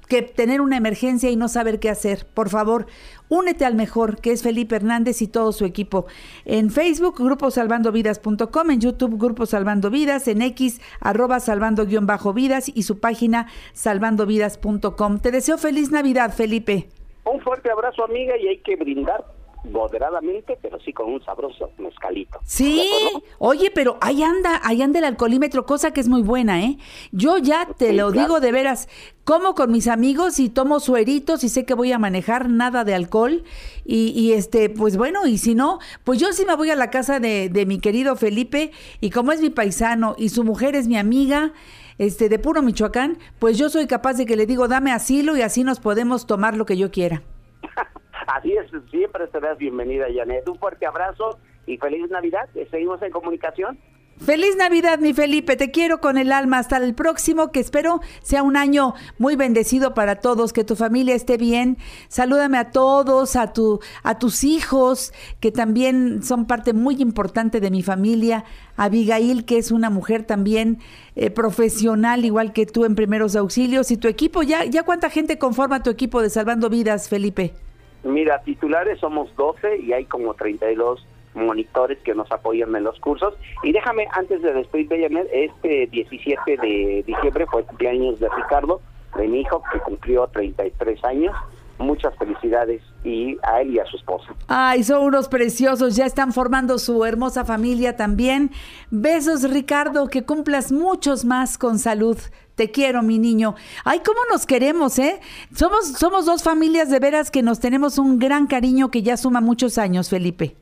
que tener una emergencia y no saber qué hacer. Por favor, únete al mejor, que es Felipe Hernández y todo su equipo. En Facebook, Grupo gruposalvandovidas.com, en YouTube, Grupo Salvando Vidas, en X, arroba salvando-vidas y su página salvandovidas.com. Te deseo feliz Navidad, Felipe. Un fuerte abrazo, amiga, y hay que brindar moderadamente, pero sí con un sabroso mezcalito. Sí, oye, pero ahí anda, ahí anda el alcoholímetro, cosa que es muy buena, ¿eh? Yo ya te Sí, lo claro. digo de veras, como con mis amigos y tomo sueritos y sé que voy a manejar nada de alcohol y, y, este, pues bueno, y si no, pues yo sí me voy a la casa de, de mi querido Felipe y como es mi paisano y su mujer es mi amiga, este, de puro Michoacán, pues yo soy capaz de que le digo, dame asilo y así nos podemos tomar lo que yo quiera. Así es, siempre serás bienvenida, Janet. Un fuerte abrazo y feliz Navidad. Seguimos en comunicación. Feliz Navidad, mi Felipe, te quiero con el alma. Hasta el próximo, que espero sea un año muy bendecido para todos, que tu familia esté bien. Salúdame a todos, a tu, a tus hijos, que también son parte muy importante de mi familia. Abigail, que es una mujer también eh, profesional, igual que tú en primeros auxilios. Y tu equipo, ya, ya cuánta gente conforma tu equipo de Salvando Vidas, Felipe. Mira, titulares somos 12 y hay como 32 monitores que nos apoyan en los cursos. Y déjame, antes de despedirte, Janet, este 17 de diciembre fue el cumpleaños de Ricardo, de mi hijo, que cumplió 33 años. muchas felicidades y a él y a su esposa. Ay, son unos preciosos, ya están formando su hermosa familia también. Besos, Ricardo, que cumplas muchos más con salud. Te quiero, mi niño. Ay, cómo nos queremos, ¿eh? Somos, somos dos familias de veras que nos tenemos un gran cariño que ya suma muchos años, Felipe.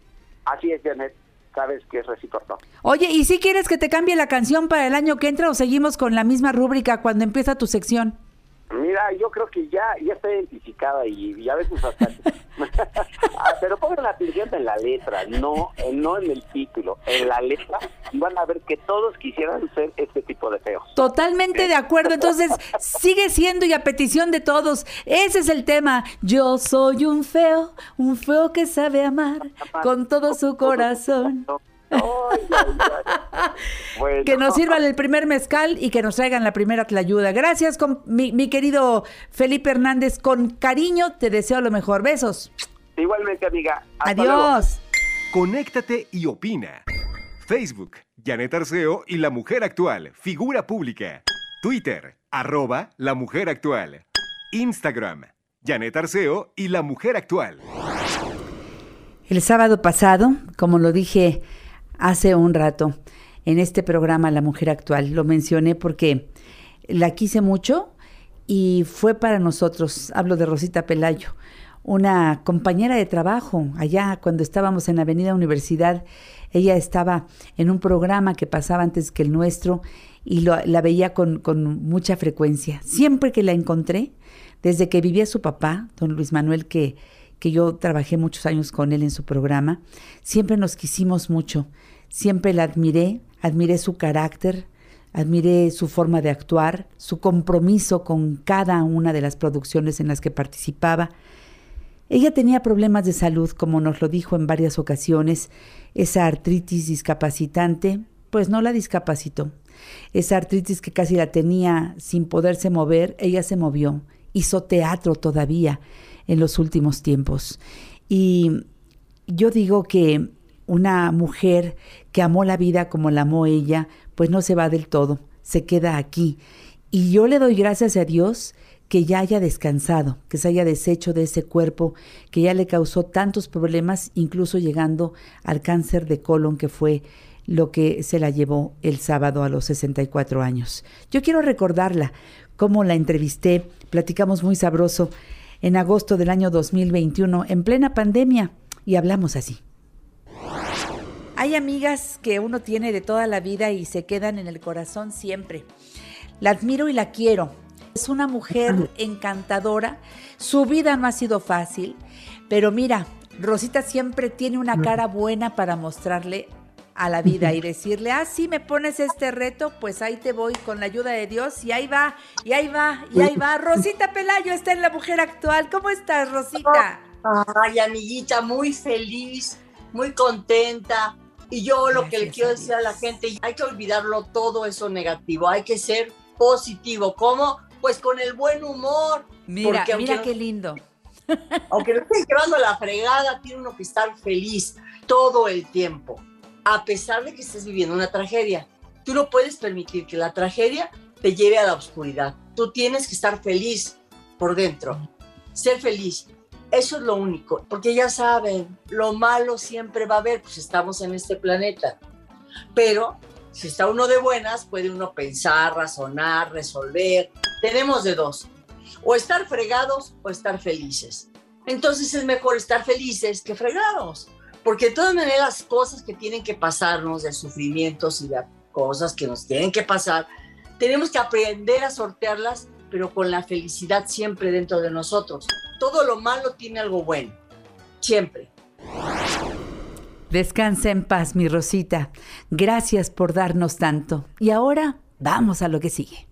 Así es, Janet, sabes que es recíproco. Oye, ¿y si quieres que te cambie la canción para el año que entra o seguimos con la misma rúbrica cuando empieza tu sección? Mira, yo creo que ya, ya está identificada y, y a veces hasta... Ah, pero pongan la atención en la letra, no, eh, no en el título, en la letra, y van a ver que todos quisieran ser este tipo de feos. Totalmente de acuerdo. Entonces, sigue siendo y a petición de todos. Ese es el tema. Yo soy un feo, un feo que sabe amar con todo su corazón. Bueno. Que nos sirvan el primer mezcal y que nos traigan la primera tlayuda. Gracias, con, mi, mi querido Felipe Hernández. Con cariño te deseo lo mejor. Besos. Igualmente, amiga. Hasta luego. Adiós. Conéctate y opina. Facebook, Janet Arceo y la mujer actual, figura pública. Twitter, arroba la mujer actual. Instagram, Janet Arceo y la mujer actual. El sábado pasado, como lo dije hace un rato, en este programa La Mujer Actual, lo mencioné porque la quise mucho y fue para nosotros, hablo de Rosita Pelayo, una compañera de trabajo allá cuando estábamos en Avenida Universidad. Ella estaba en un programa que pasaba antes que el nuestro y la veía con mucha frecuencia. Siempre que la encontré, desde que vivía su papá, don Luis Manuel, que, que yo trabajé muchos años con él en su programa, siempre nos quisimos mucho. Siempre la admiré, admiré su carácter, admiré su forma de actuar, su compromiso con cada una de las producciones en las que participaba. Ella tenía problemas de salud, como nos lo dijo en varias ocasiones. Esa artritis discapacitante, pues no la discapacitó. Esa artritis que casi la tenía sin poderse mover, ella se movió. Hizo teatro todavía en los últimos tiempos. Y yo digo que una mujer que amó la vida como la amó ella, pues no se va del todo, se queda aquí. Y yo le doy gracias a Dios que ya haya descansado, que se haya deshecho de ese cuerpo que ya le causó tantos problemas, incluso llegando al cáncer de colon que fue lo que se la llevó el sábado a los 64 años. Yo quiero recordarla, cómo la entrevisté, platicamos muy sabroso en agosto del año 2021, en plena pandemia, y hablamos así. Hay amigas que uno tiene de toda la vida y se quedan en el corazón siempre. La admiro y la quiero. Es una mujer encantadora. Su vida no ha sido fácil, pero mira, Rosita siempre tiene una cara buena para mostrarle a la vida y decirle, ah, sí, me pones este reto, pues ahí te voy con la ayuda de Dios y ahí va, y ahí va, y ahí va. Rosita Pelayo está en la mujer actual. ¿Cómo estás, Rosita? Ay, amiguita, muy feliz, muy contenta. Y yo lo que le quiero decir a la gente, hay que olvidarlo todo eso negativo, hay que ser positivo. ¿Cómo? Pues con el buen humor. Mira, mira no- qué lindo. Aunque no estés llevando la fregada, tiene uno que estar feliz todo el tiempo, a pesar de que estés viviendo una tragedia. Tú no puedes permitir que la tragedia te lleve a la oscuridad. Tú tienes que estar feliz por dentro, ser feliz. Eso es lo único, porque ya saben, lo malo siempre va a haber, pues estamos en este planeta. Pero si está uno de buenas, puede uno pensar, razonar, resolver. Tenemos de dos, o estar fregados o estar felices. Entonces es mejor estar felices que fregados, porque de todas maneras cosas que tienen que pasarnos, de sufrimientos y de cosas que nos tienen que pasar, tenemos que aprender a sortearlas, pero con la felicidad siempre dentro de nosotros. Todo lo malo tiene algo bueno, siempre. Descansa en paz, mi Rosita. Gracias por darnos tanto. Y ahora vamos a lo que sigue.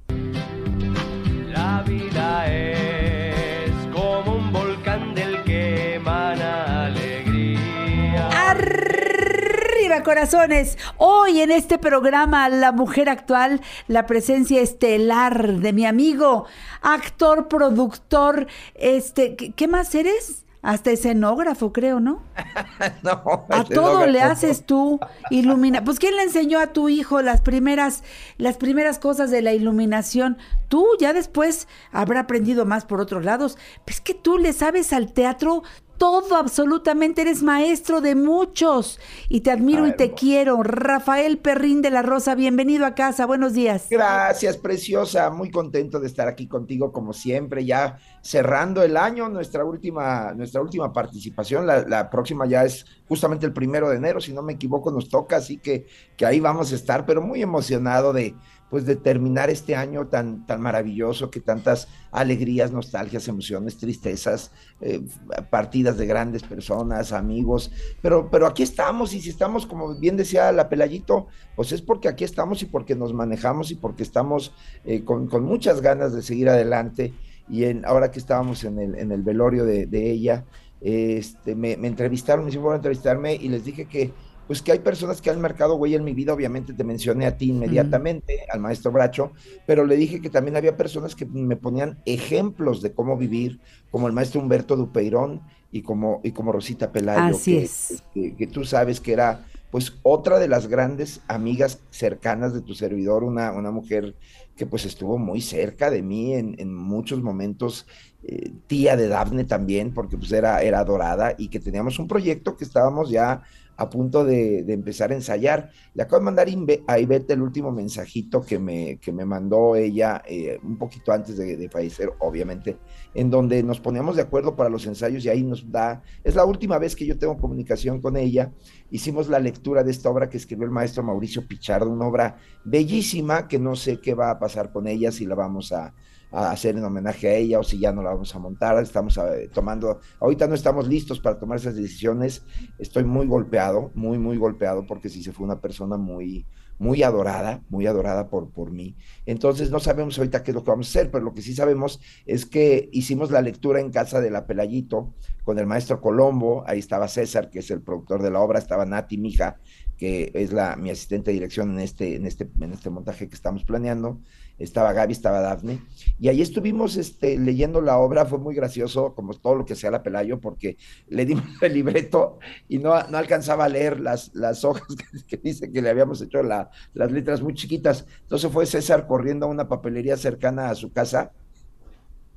Corazones. Hoy en este programa La Mujer Actual, la presencia estelar de mi amigo, actor, productor, este, ¿qué, más eres? Hasta escenógrafo, creo, ¿no? No, A todo le haces tú, ilumina. Pues ¿quién le enseñó a tu hijo las primeras, las primeras cosas de la iluminación? Tú ya después habrá aprendido más por otros lados. Pues que tú le sabes al teatro todo, absolutamente. Eres maestro de muchos. Y te admiro y te quiero. Rafael Perrín de la Rosa, bienvenido a casa. Buenos días. Gracias, preciosa. Muy contento de estar aquí contigo, como siempre, ya cerrando el año, nuestra última, nuestra última participación. La, la próxima ya es justamente el primero de enero, si no me equivoco, nos toca, así que, que ahí vamos a estar, pero muy emocionado de pues de terminar este año tan, tan maravilloso, que tantas alegrías, nostalgias, emociones, tristezas, eh, partidas de grandes personas, amigos, pero, pero aquí estamos y si estamos, como bien decía la Pelayito, pues es porque aquí estamos y porque nos manejamos y porque estamos eh, con, con muchas ganas de seguir adelante. Y en, ahora que estábamos en el, en el velorio de, ella, este, me, me entrevistaron, me hicieron entrevistarme y les dije que pues que hay personas que han marcado huella en mi vida, obviamente te mencioné a ti inmediatamente, al maestro Bracho, pero le dije que también había personas que me ponían ejemplos de cómo vivir, como el maestro Humberto Dupeirón y como, y como Rosita Pelayo, Así que, es. que- que tú sabes que era pues otra de las grandes amigas cercanas de tu servidor, una, una mujer que pues estuvo muy cerca de mí en, en muchos momentos, eh, tía de Dafne también, porque pues era, era adorada y que teníamos un proyecto que estábamos ya a punto de, empezar a ensayar. Le acabo de mandar a Ivette el último mensajito que me, que me mandó ella eh, un poquito antes de, de fallecer, obviamente, en donde nos poníamos de acuerdo para los ensayos y ahí nos da, es la última vez que yo tengo comunicación con ella. Hicimos la lectura de esta obra que escribió el maestro Mauricio Pichardo, una obra bellísima que no sé qué va a pasar con ella, si la vamos a, a hacer en homenaje a ella o si ya no la vamos a montar. Estamos eh, tomando, ahorita no estamos listos para tomar esas decisiones. Estoy muy golpeado, muy, muy golpeado porque sí se fue una persona muy, muy adorada, muy adorada por, por mí. Entonces no sabemos ahorita qué es lo que vamos a hacer, pero lo que sí sabemos es que hicimos la lectura en casa de la Pelayito con el maestro Colombo, ahí estaba César, que es el productor de la obra, estaba Nati, mi hija, que es la, mi asistente de dirección en este, en, este, en este montaje que estamos planeando, estaba Gaby, estaba Dafne, y ahí estuvimos este, leyendo la obra, fue muy gracioso, como todo lo que sea la Pelayo, porque le dimos el libreto y no, no alcanzaba a leer las, las hojas que, que dice que le habíamos hecho la- las letras muy chiquitas. Entonces fue César corriendo a una papelería cercana a su casa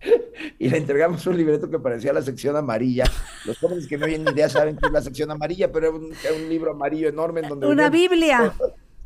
y le entregamos un libreto que parecía la sección amarilla. Los jóvenes que no tienen idea saben qué es la sección amarilla, pero era un, libro amarillo enorme en donde Una Biblia.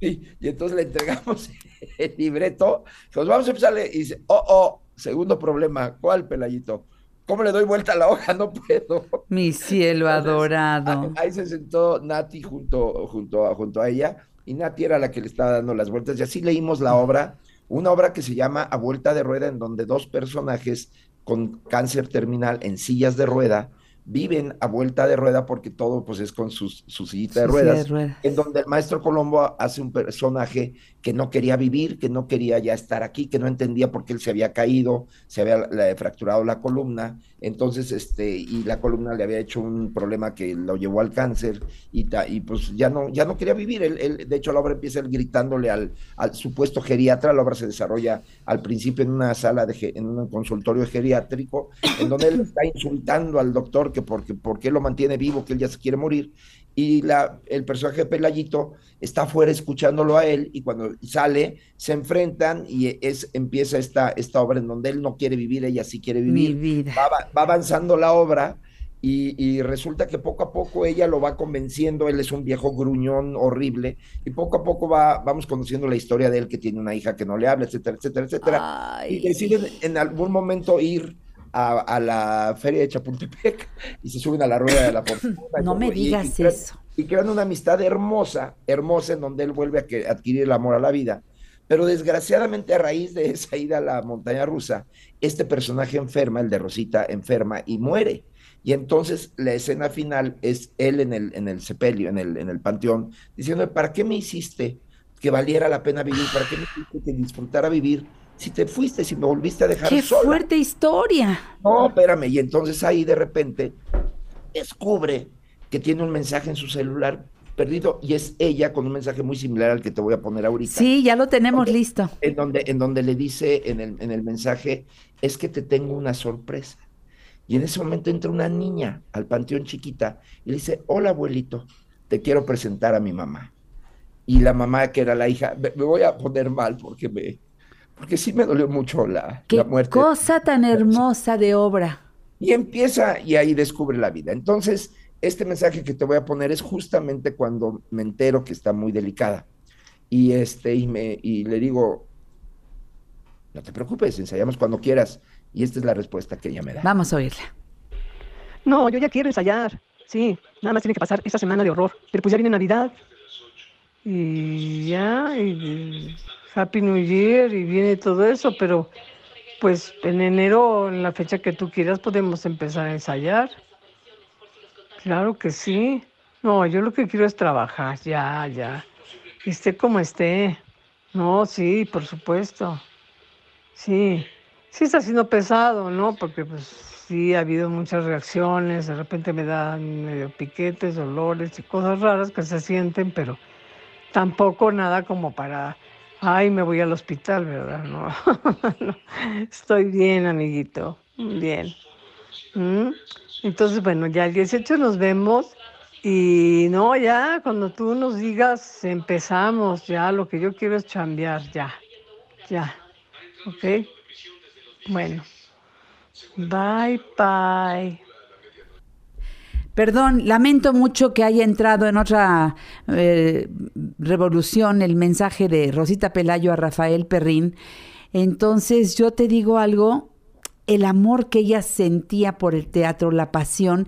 Y entonces le entregamos el libreto. Dijimos, vamos a empezarle. Y dice, oh, oh, segundo problema. ¿Cuál, Pelayito? ¿Cómo le doy vuelta a la hoja? No puedo. Mi cielo adorado. Ahí se sentó Nati junto, junto, junto a ella, y Nati era la que le estaba dando las vueltas, y así leímos la obra, una obra que se llama A Vuelta de Rueda, en donde dos personajes con cáncer terminal en sillas de rueda viven a vuelta de rueda porque todo pues es con sus, su sillita de silla de ruedas, ruedas. en donde el maestro Colombo hace un personaje que no quería vivir, que no quería ya estar aquí, que no entendía por qué él se había caído, se había le- fracturado la columna, entonces, este, y la columna le había hecho un problema que lo llevó al cáncer, y, ta- y pues ya no, ya no quería vivir. Él, él- de hecho, la obra empieza él gritándole al, al supuesto geriatra, la obra se desarrolla al principio en una sala de, en un consultorio geriátrico, en donde él está insultando al doctor que porque, porque lo mantiene vivo, que él ya se quiere morir, y la, el personaje de Pelayito está afuera escuchándolo a él y cuando sale se enfrentan y es, empieza esta, esta obra en donde él no quiere vivir, ella sí quiere vivir. Va, va- va avanzando la obra y, y resulta que poco a poco ella lo va convenciendo, él es un viejo gruñón horrible y poco a poco va, vamos conociendo la historia de él que tiene una hija que no le habla, etcétera, etcétera, etcétera. Y deciden en algún momento ir a, a la feria de Chapultepec y se suben a la rueda de la fortuna. No me todo, y- digas y crean- eso. Y crean una amistad hermosa, hermosa, en donde él vuelve a que- adquirir el amor a la vida. Pero desgraciadamente a raíz de esa ida a la montaña rusa, este personaje enferma, el de Rosita, enferma y muere. Y entonces la escena final es él en el, en el sepelio, en el, en el panteón, diciendo, ¿para qué me hiciste que valiera la pena vivir? ¿Para qué me hiciste que disfrutara vivir? Si te fuiste, si me volviste a dejar Qué sola. fuerte historia. No, espérame. Y entonces ahí de repente descubre que tiene un mensaje en su celular perdido y es ella con un mensaje muy similar al que te voy a poner ahorita. Sí, ya lo tenemos listo. En donde, en donde le dice en el, en el mensaje, es que te tengo una sorpresa. Y en ese momento entra una niña al panteón chiquita y le dice, hola abuelito, te quiero presentar a mi mamá. Y la mamá, que era la hija, me, me voy a poner mal porque me, porque sí me dolió mucho la, Qué la muerte. cosa tan hermosa de obra. Y empieza y ahí descubre la vida. Entonces, este mensaje que te voy a poner es justamente cuando me entero que está muy delicada. Y este, y me, y le digo, no te preocupes, ensayamos cuando quieras. Y esta es la respuesta que ella me da. Vamos a oírla. No, yo ya quiero ensayar. Sí, nada más tiene que pasar esta semana de horror. Pero pues ya viene Navidad. Y ya, y Happy New Year, y viene todo eso, pero pues en enero, en la fecha que tú quieras, podemos empezar a ensayar. Claro que sí. No, yo lo que quiero es trabajar, ya, ya. Esté como esté. No, sí, por supuesto. Sí, sí está siendo pesado, ¿no? Porque pues sí ha habido muchas reacciones, de repente me dan medio piquetes, dolores y cosas raras que se sienten, pero tampoco nada como para, ay, me voy al hospital, ¿verdad? No, estoy bien, amiguito, bien. ¿Mm? Entonces, bueno, ya el 18 nos vemos y no, ya cuando tú nos digas, empezamos, ya lo que yo quiero es chambear, ya, ya, ¿ok? Bueno, bye, bye. Perdón, lamento mucho que haya entrado en otra eh, revolución el mensaje de Rosita Pelayo a Rafael Perrín. Entonces yo te digo algo, el amor que ella sentía por el teatro, la pasión,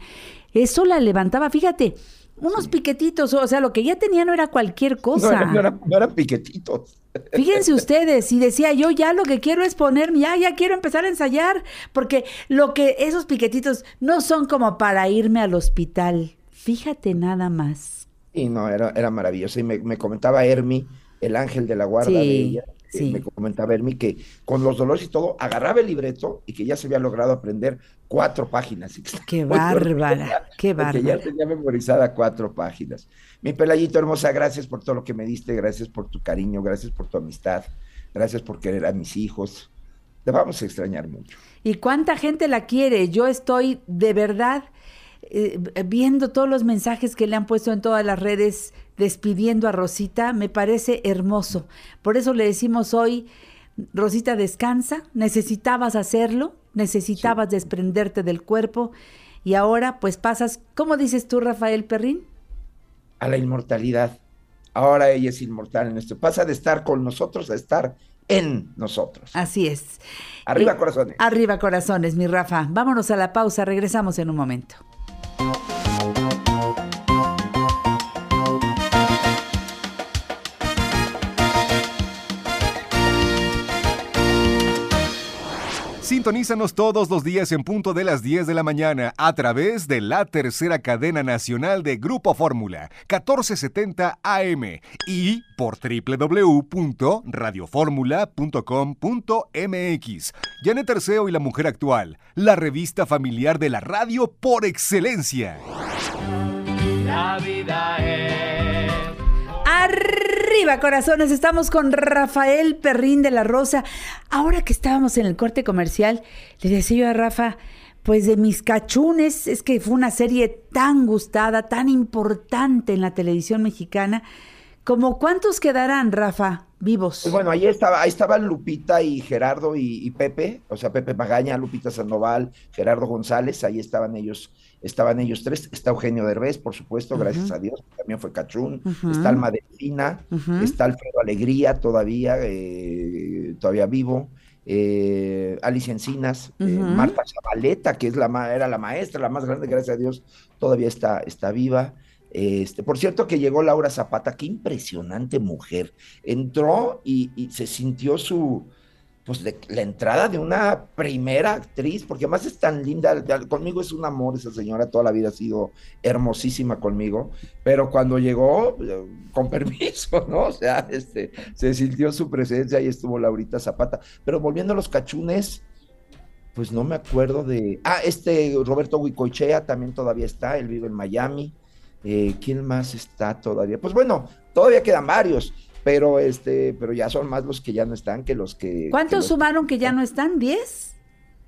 eso la levantaba, fíjate, unos piquetitos, o sea, lo que ella tenía no era cualquier No, cosa. no era- no eran piquetitos. Fíjense ustedes, y decía yo ya lo que quiero es ponerme, ya, ya quiero empezar a ensayar, porque lo que esos piquetitos no son como para irme al hospital. Fíjate nada más. Y no, era, era maravilloso. Y me, me comentaba Hermi, el ángel de la guarda de Sí, eh, me comentaba Hermi que con los dolores y todo, agarraba el libreto y que ya se había logrado aprender cuatro páginas. que Qué bárbara, qué porque ya bárbara. tenía memorizada cuatro páginas. Mi pelayito hermosa, gracias por todo lo que me diste, gracias por tu cariño, gracias por tu amistad, gracias por querer a mis hijos. Te vamos a extrañar mucho. ¿Y cuánta gente la quiere? Yo estoy de verdad eh, viendo todos los mensajes que le han puesto en todas las redes despidiendo a Rosita. Me parece hermoso. Por eso le decimos hoy, Rosita, descansa. Necesitabas hacerlo, necesitabas desprenderte del cuerpo y ahora pues pasas, ¿cómo dices tú, Rafael Perrín? A la inmortalidad. Ahora ella es inmortal en esto. Pasa de estar con nosotros a estar en nosotros. Así es. Arriba, Y- corazones. Arriba, corazones, mi Rafa. Vámonos a la pausa, regresamos en un momento. Sintonízanos todos los días en punto de las 10 de la mañana a través de la tercera cadena nacional de Grupo Fórmula, 1470 AM y por www.radioformula.com.mx. Janet Arceo y la Mujer Actual, la revista familiar de la radio por excelencia. La vida es. Arriba, corazones, estamos con Rafael Perrín de la Rosa. Ahora que estábamos en el corte comercial, le decía yo a Rafa, pues de mis cachunes, es que fue una serie tan gustada, tan importante en la televisión mexicana. Como cuántos quedarán, Rafa, vivos? Pues bueno, ahí estaba, ahí estaban Lupita y Gerardo y, y Pepe, o sea, Pepe Magaña, Lupita Sandoval, Gerardo González, ahí estaban ellos, estaban ellos tres, está Eugenio Derbez, por supuesto, gracias a Dios, también fue Cachún, está Alma Delfina, Ujú. está Alfredo Alegría todavía, eh, todavía vivo, eh, Alicia Encinas, eh. Marta Zabaleta, que es la, ma- era la maestra, la más grande, gracias a Dios, todavía está, está viva. Este, por cierto que llegó Laura Zapata, qué impresionante mujer. Entró y, y se sintió su, pues de- la entrada de una primera actriz, porque además es tan linda, conmigo es un amor esa señora, toda la vida ha sido hermosísima conmigo, pero cuando llegó, eh, con permiso, ¿no? O sea, este, se sintió su presencia y estuvo Laurita Zapata. Pero volviendo a los cachunes, pues no me acuerdo de. Ah, este Roberto Huicochea también todavía está, él vive en Miami. Eh, ¿Quién más está todavía? Pues bueno, todavía quedan varios, pero este, pero ya son más los que ya no están que los que. que ¿Cuántos los- sumaron que ya no están? ¿Diez?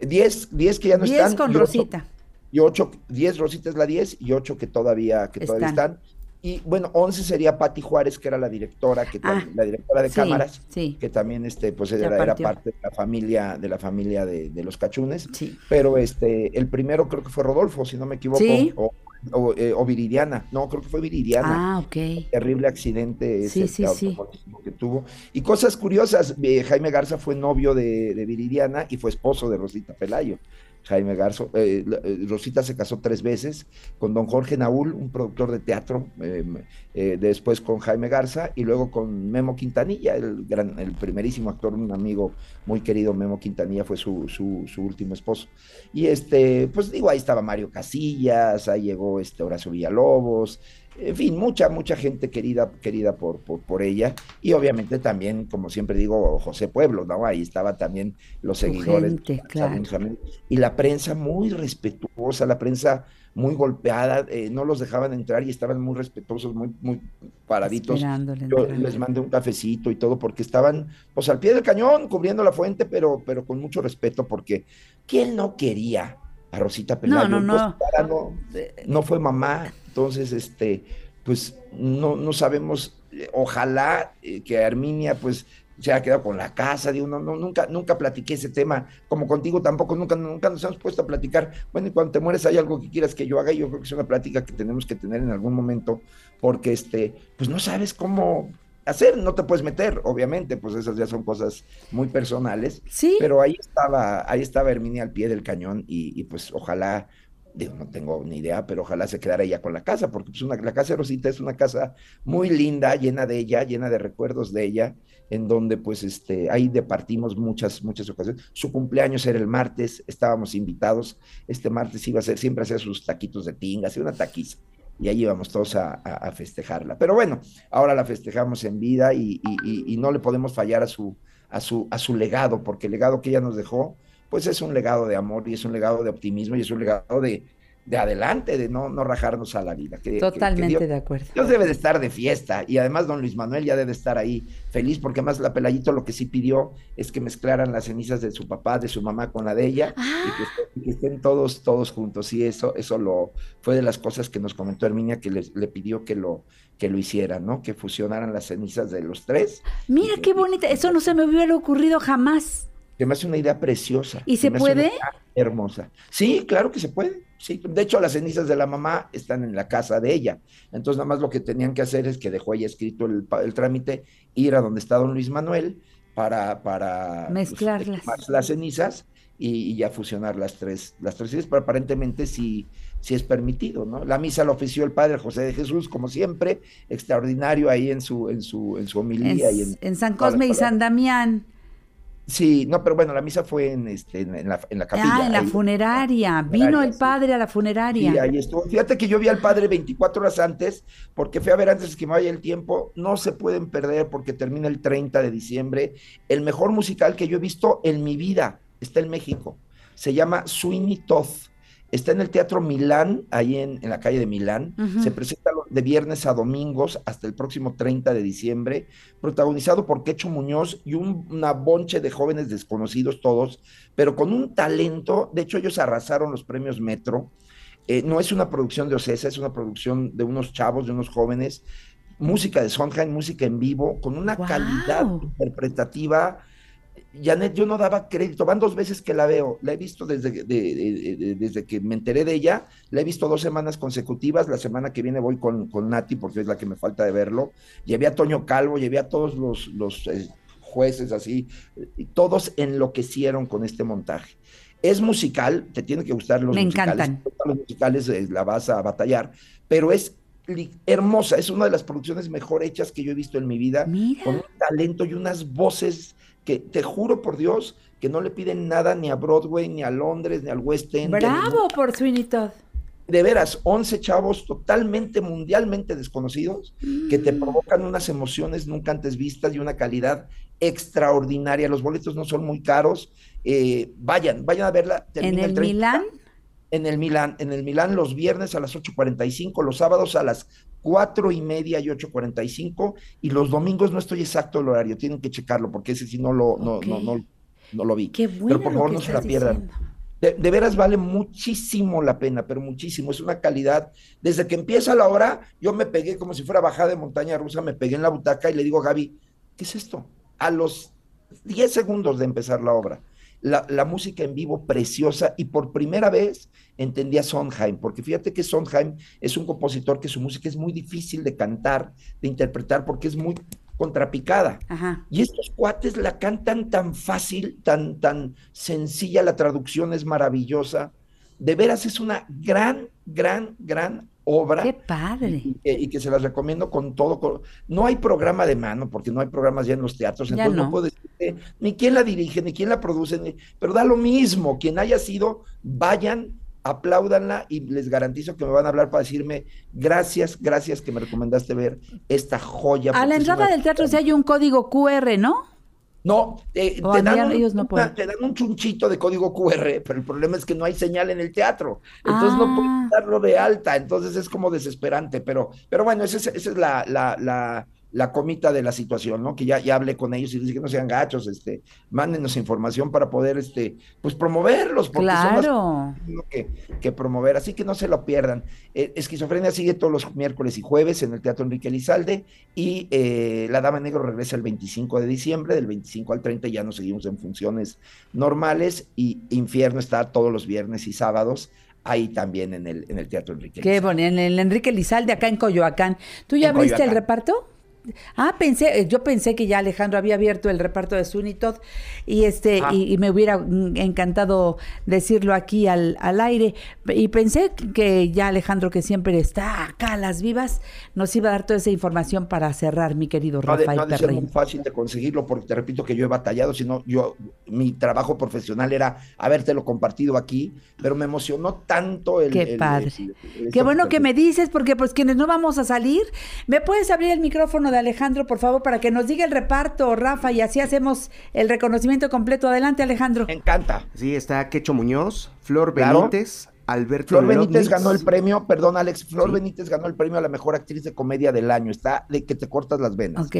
10, 10 que ya no 10 están. con y ocho- Rosita. y 8, 10 Rosita es la 10 y 8 que todavía, que todavía Están. están. Y bueno, 11 sería Patti Juárez, que era la directora, que Ah, la directora de sí, cámaras, sí. que también este, pues era, era parte de la familia, de la familia de, de los cachunes. Sí. Pero este, el primero creo que fue Rodolfo, si no me equivoco, Sí. o, o, eh, o Viridiana. No, creo que fue Viridiana Ah, ok. terrible accidente Sí, ese sí, sí. automovilístico que tuvo. Y cosas curiosas, eh, Jaime Garza fue novio de, de Viridiana y fue esposo de Rosita Pelayo. Jaime Garza, eh, eh, Rosita se casó tres veces con don Jorge Naúl, un productor de teatro, eh, eh, después con Jaime Garza y luego con Memo Quintanilla, el, gran, el primerísimo actor, un amigo muy querido, Memo Quintanilla fue su, su, su último esposo. Y este, pues digo, ahí estaba Mario Casillas, ahí llegó este Horacio Villalobos, en fin, mucha, mucha gente querida, querida por, por, por ella, y obviamente también, como siempre digo, José Pueblo, ¿no? Ahí estaba también los seguidores. gente, claro. Y la prensa muy respetuosa, la prensa muy golpeada, eh, no los dejaban entrar y estaban muy respetuosos, muy, muy paraditos. Yo les mandé un cafecito y todo porque estaban pues al pie del cañón cubriendo la fuente, pero, pero con mucho respeto porque ¿quién no quería a Rosita Pelayo? no, no. Pues, no, no fue mamá, entonces este pues no, no sabemos, eh, ojalá eh, que Arminia pues se haya quedado con la casa, digo, no, no, nunca, nunca platiqué ese tema, como contigo tampoco, nunca, nunca nos hemos puesto a platicar. Bueno, y cuando te mueres hay algo que quieras que yo haga, y yo creo que es una plática que tenemos que tener en algún momento, porque este, pues no sabes cómo hacer, no te puedes meter, obviamente, pues esas ya son cosas muy personales. Sí. Pero ahí estaba, ahí estaba Herminia al pie del cañón, y, y pues ojalá digo, no tengo ni idea, pero ojalá se quedara ella con la casa, porque pues una, la casa de Rosita es una casa muy linda, llena de ella, llena de recuerdos de ella, en donde pues este, ahí departimos muchas, muchas ocasiones. Su cumpleaños era el martes, estábamos invitados, este martes iba a ser, siempre hacía sus taquitos de tinga, hacía una taquiza, y ahí íbamos todos a, a- festejarla. Pero bueno, ahora la festejamos en vida y, y- y- y no le podemos fallar a su, a, su, a su legado, porque el legado que ella nos dejó, pues es un legado de amor y es un legado de optimismo y es un legado de, de adelante, de no, no rajarnos a la vida. Que- que- que Totalmente Dios- de acuerdo. Dios debe de estar de fiesta y además don Luis Manuel ya debe estar ahí feliz porque además la Pelayito lo que sí pidió es que mezclaran las cenizas de su papá, de su mamá con la de ella y, que estén, que estén todos, todos juntos. Y eso, eso lo fue de las cosas que nos comentó Herminia que les- le pidió que lo, que lo hicieran, ¿no? Que fusionaran las cenizas de los tres. Mira qué bonita, eso no se me hubiera ocurrido jamás. Que me hace una idea preciosa. ¿Y se puede? hermosa. Sí, claro que se puede. Sí, de hecho las cenizas de la mamá están en la casa de ella. Entonces nada más lo que tenían que hacer es que dejó ella escrito el, el trámite, ir a donde está don Luis Manuel para, para pues, Mezclarlas. las cenizas y, y ya fusionar las tres, las tres cenizas, pero aparentemente sí, sí es permitido, ¿no? La misa la ofició el padre José de Jesús, como siempre, extraordinario ahí en su, en su, en su En, homilía y en, en San Cosme y. San Damián. Sí, no, pero bueno, la misa fue en, este, en, la, en la capilla. Ah, en la ahí. funeraria. Vino el padre a la Sí, funeraria. ahí estuvo. Fíjate que yo vi al padre 24 horas antes, porque fui a ver antes que me vaya el tiempo. No se pueden perder porque termina el 30 de diciembre. El mejor musical que yo he visto en mi vida está en México. Se llama Sweeney Todd. Está en el Teatro Milán, ahí en, en la calle de Milán. Se presenta de viernes a domingos hasta el próximo 30 de diciembre, protagonizado por Quecho Muñoz y un- una bonche de jóvenes desconocidos todos, pero con un talento. De hecho, ellos arrasaron los premios Metro. Eh, no es una producción de Ocesa, es una producción de unos chavos, de unos jóvenes. Música de Sondheim, música en vivo, con una calidad interpretativa. Janet, yo no daba crédito, van dos veces que la veo, la he visto desde, de- de- de- desde que me enteré de ella, la he visto dos semanas consecutivas, la semana que viene voy con, con Nati porque es la que me falta de verlo, llevé a Toño Calvo, llevé a todos los, los eh, jueces así, y todos enloquecieron con este montaje. Es musical, te tiene que gustar los Me musicales, encantan. si te gustan los musicales eh, la vas a batallar, pero es hermosa, es una de las producciones mejor hechas que yo he visto en mi vida, con un talento y unas voces que te juro por Dios que no le piden nada ni a Broadway, ni a Londres, ni al West End. Bravo por Sweeney Todd. de veras, 11 chavos totalmente mundialmente desconocidos que te Mm. provocan unas emociones nunca antes vistas y una calidad extraordinaria. Los boletos no son muy caros. Eh, vayan, vayan a verla. ¿En el 30. Milán? En el Milán, en el Milán los viernes a las 8.45, los sábados a las cuatro y media y 8.45 y los domingos no estoy exacto el horario, tienen que checarlo porque ese sí no lo, no, no, no, no lo vi. Qué bueno Pero por favor no se la pierdan. diciendo. De, de veras vale muchísimo la pena, pero muchísimo. Es una calidad. Desde que empieza la obra, yo me pegué como si fuera bajada de montaña rusa, me pegué en la butaca y le digo a Gaby, ¿qué es esto? A los 10 segundos de empezar la obra. La, la música en vivo preciosa y por primera vez entendí a Sondheim, porque fíjate que Sondheim es un compositor que su música es muy difícil de cantar, de interpretar, porque es muy contrapicada. Ajá. Y estos cuates la cantan tan fácil, tan, tan sencilla, la traducción es maravillosa. De veras es una gran, gran, gran obra. Qué padre. Y, que- y que se las recomiendo con todo. con- no hay programa de mano, porque no hay programas ya en los teatros, entonces no, no. puedo decirte ni quién la dirige, ni quién la produce, ni- pero da lo mismo. Quien haya sido, vayan, apláudanla y les garantizo que me van a hablar para decirme gracias, gracias que me recomendaste ver esta joya. A la entrada del teatro sí hay un código QR, ¿no? No, eh, te, dan un, ellos no una- te dan un chunchito de código QR, pero el problema es que no hay señal en el teatro. Entonces no Ah. puedes darlo de alta, entonces es como desesperante. Pero, pero bueno, esa es, esa es la, la, la, la comita de la situación, ¿no? Que ya, ya hablé con ellos y dije que no sean gachos, este, mándenos información para poder, este, pues promoverlos, porque son las Claro. que, que promover, así que no se lo pierdan. Eh, Esquizofrenia sigue todos los miércoles y jueves en el Teatro Enrique Elizalde y eh, La Dama Negro regresa el 25 de diciembre, del 25 al 30 ya nos seguimos en funciones normales y Infierno está todos los viernes y sábados ahí también en el, en el Teatro Enrique Qué bonito. En el Enrique Lizalde, acá en Coyoacán. ¿Tú ya En abriste el reparto? Ah, pensé, eh, yo pensé que ya Alejandro había abierto el reparto de Sunitod y este, Ah. y, y me hubiera mm, encantado decirlo aquí al, al aire. Y pensé que ya Alejandro, que siempre está acá a las vivas, nos iba a dar toda esa información para cerrar, mi querido No ha de, Rafael no de ser muy fácil de conseguirlo porque te repito que yo he batallado, sino yo, mi trabajo profesional era habértelo compartido aquí, pero me emocionó tanto el... Qué el- padre. el- el- Qué bueno que me dices, porque pues quienes no vamos a salir, ¿me puedes abrir el micrófono de Alejandro, por favor, para que nos diga el reparto, Rafa, y así hacemos el reconocimiento completo? Adelante, Alejandro. Me encanta. Sí, está Quecho Muñoz, Flor Claro. Benítez, Alberto Flor Benítez ganó el premio, perdón Alex, Flor Sí. Benítez ganó el premio a la mejor actriz de comedia del año, está de que te cortas las venas. Ok.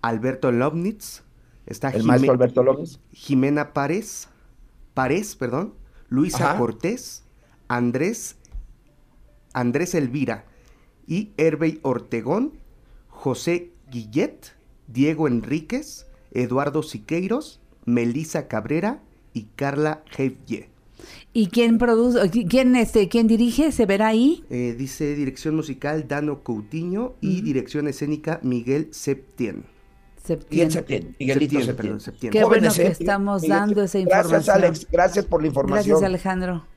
Alberto Lobnitz, está El Jime- maestro Alberto López. Jimena Párez, Párez, perdón, Luisa Ajá. Cortés, Andrés, Andrés Elvira y Hervey Ortegón, José Guillet, Diego Enríquez, Eduardo Siqueiros, Melisa Cabrera y Carla Heivye. ¿Y quién produce, quién, este, quién dirige? ¿Se verá ahí? Eh, dice dirección musical Dano Coutinho y dirección escénica Miguel Septien. Septiembre. Miguel Septién, Miguelito Septién, Septién. perdón, Septién. Qué bueno Jóvenes, que ¿eh? estamos Miguel dando esa Gracias información. Alex, gracias por la información. Gracias, Alejandro.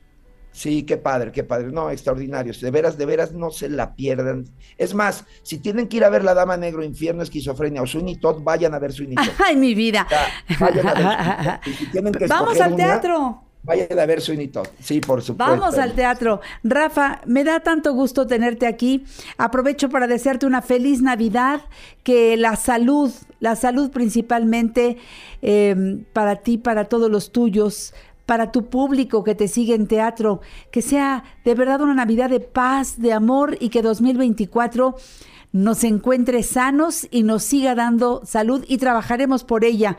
Sí, qué padre, qué padre. No, extraordinarios. De veras, de veras, no se la pierdan. Es más, si tienen que ir a ver La Dama Negro, Infierno, Esquizofrenia o Sweeney Todd, vayan a ver Sweeney Todd. Ay, mi vida. Ya, vayan a ver si tienen que Vamos al una, teatro. Vayan a ver Sweeney Todd. Sí, por supuesto. Vamos al teatro. Rafa, me da tanto gusto tenerte aquí. Aprovecho para desearte una feliz Navidad, que la salud, la salud principalmente eh, para ti, para todos los tuyos, para tu público que te sigue en teatro, que sea de verdad una Navidad de paz, de amor y que 2024 nos encuentre sanos y nos siga dando salud y trabajaremos por ella.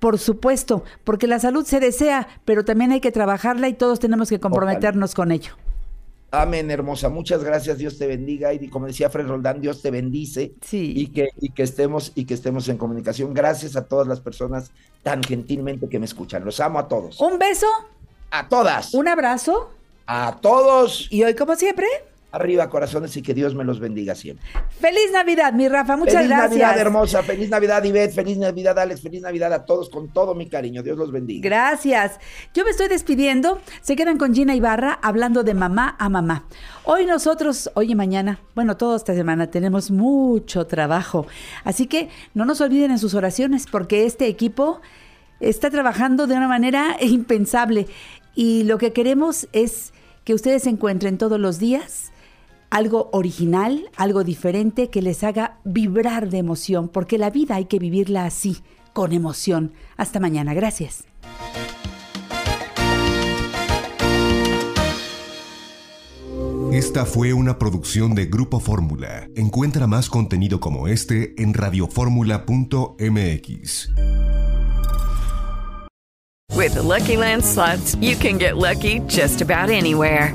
Por supuesto, porque la salud se desea, pero también hay que trabajarla y todos tenemos que comprometernos con ello. Amén, hermosa. Muchas gracias. Dios te bendiga. Y como decía Fred Roldán, Dios te bendice. Sí. Y que, y que estemos, y que estemos en comunicación. Gracias a todas las personas tan gentilmente que me escuchan. Los amo a todos. Un beso, A todas. un abrazo A todos. y hoy como siempre, Arriba, corazones, y que Dios me los bendiga siempre. feliz Navidad, mi Rafa, muchas feliz gracias. Navidad, hermosa. Feliz Navidad, Ivette. Feliz Navidad, Alex. Feliz Navidad a todos con todo mi cariño. Dios los bendiga. Gracias. Yo me estoy despidiendo. Se quedan con Gina Ibarra hablando de mamá a mamá. Hoy nosotros, hoy y mañana, bueno, toda esta semana tenemos mucho trabajo. Así que no nos olviden en sus oraciones porque este equipo está trabajando de una manera impensable. Y lo que queremos es que ustedes encuentren todos los días algo original, algo diferente que les haga vibrar de emoción, porque la vida hay que vivirla así, con emoción. Hasta mañana, gracias. Esta fue una producción de Grupo Fórmula. Encuentra más contenido como este en radioformula.mx. With the Lucky Land slots, you can get lucky just about anywhere.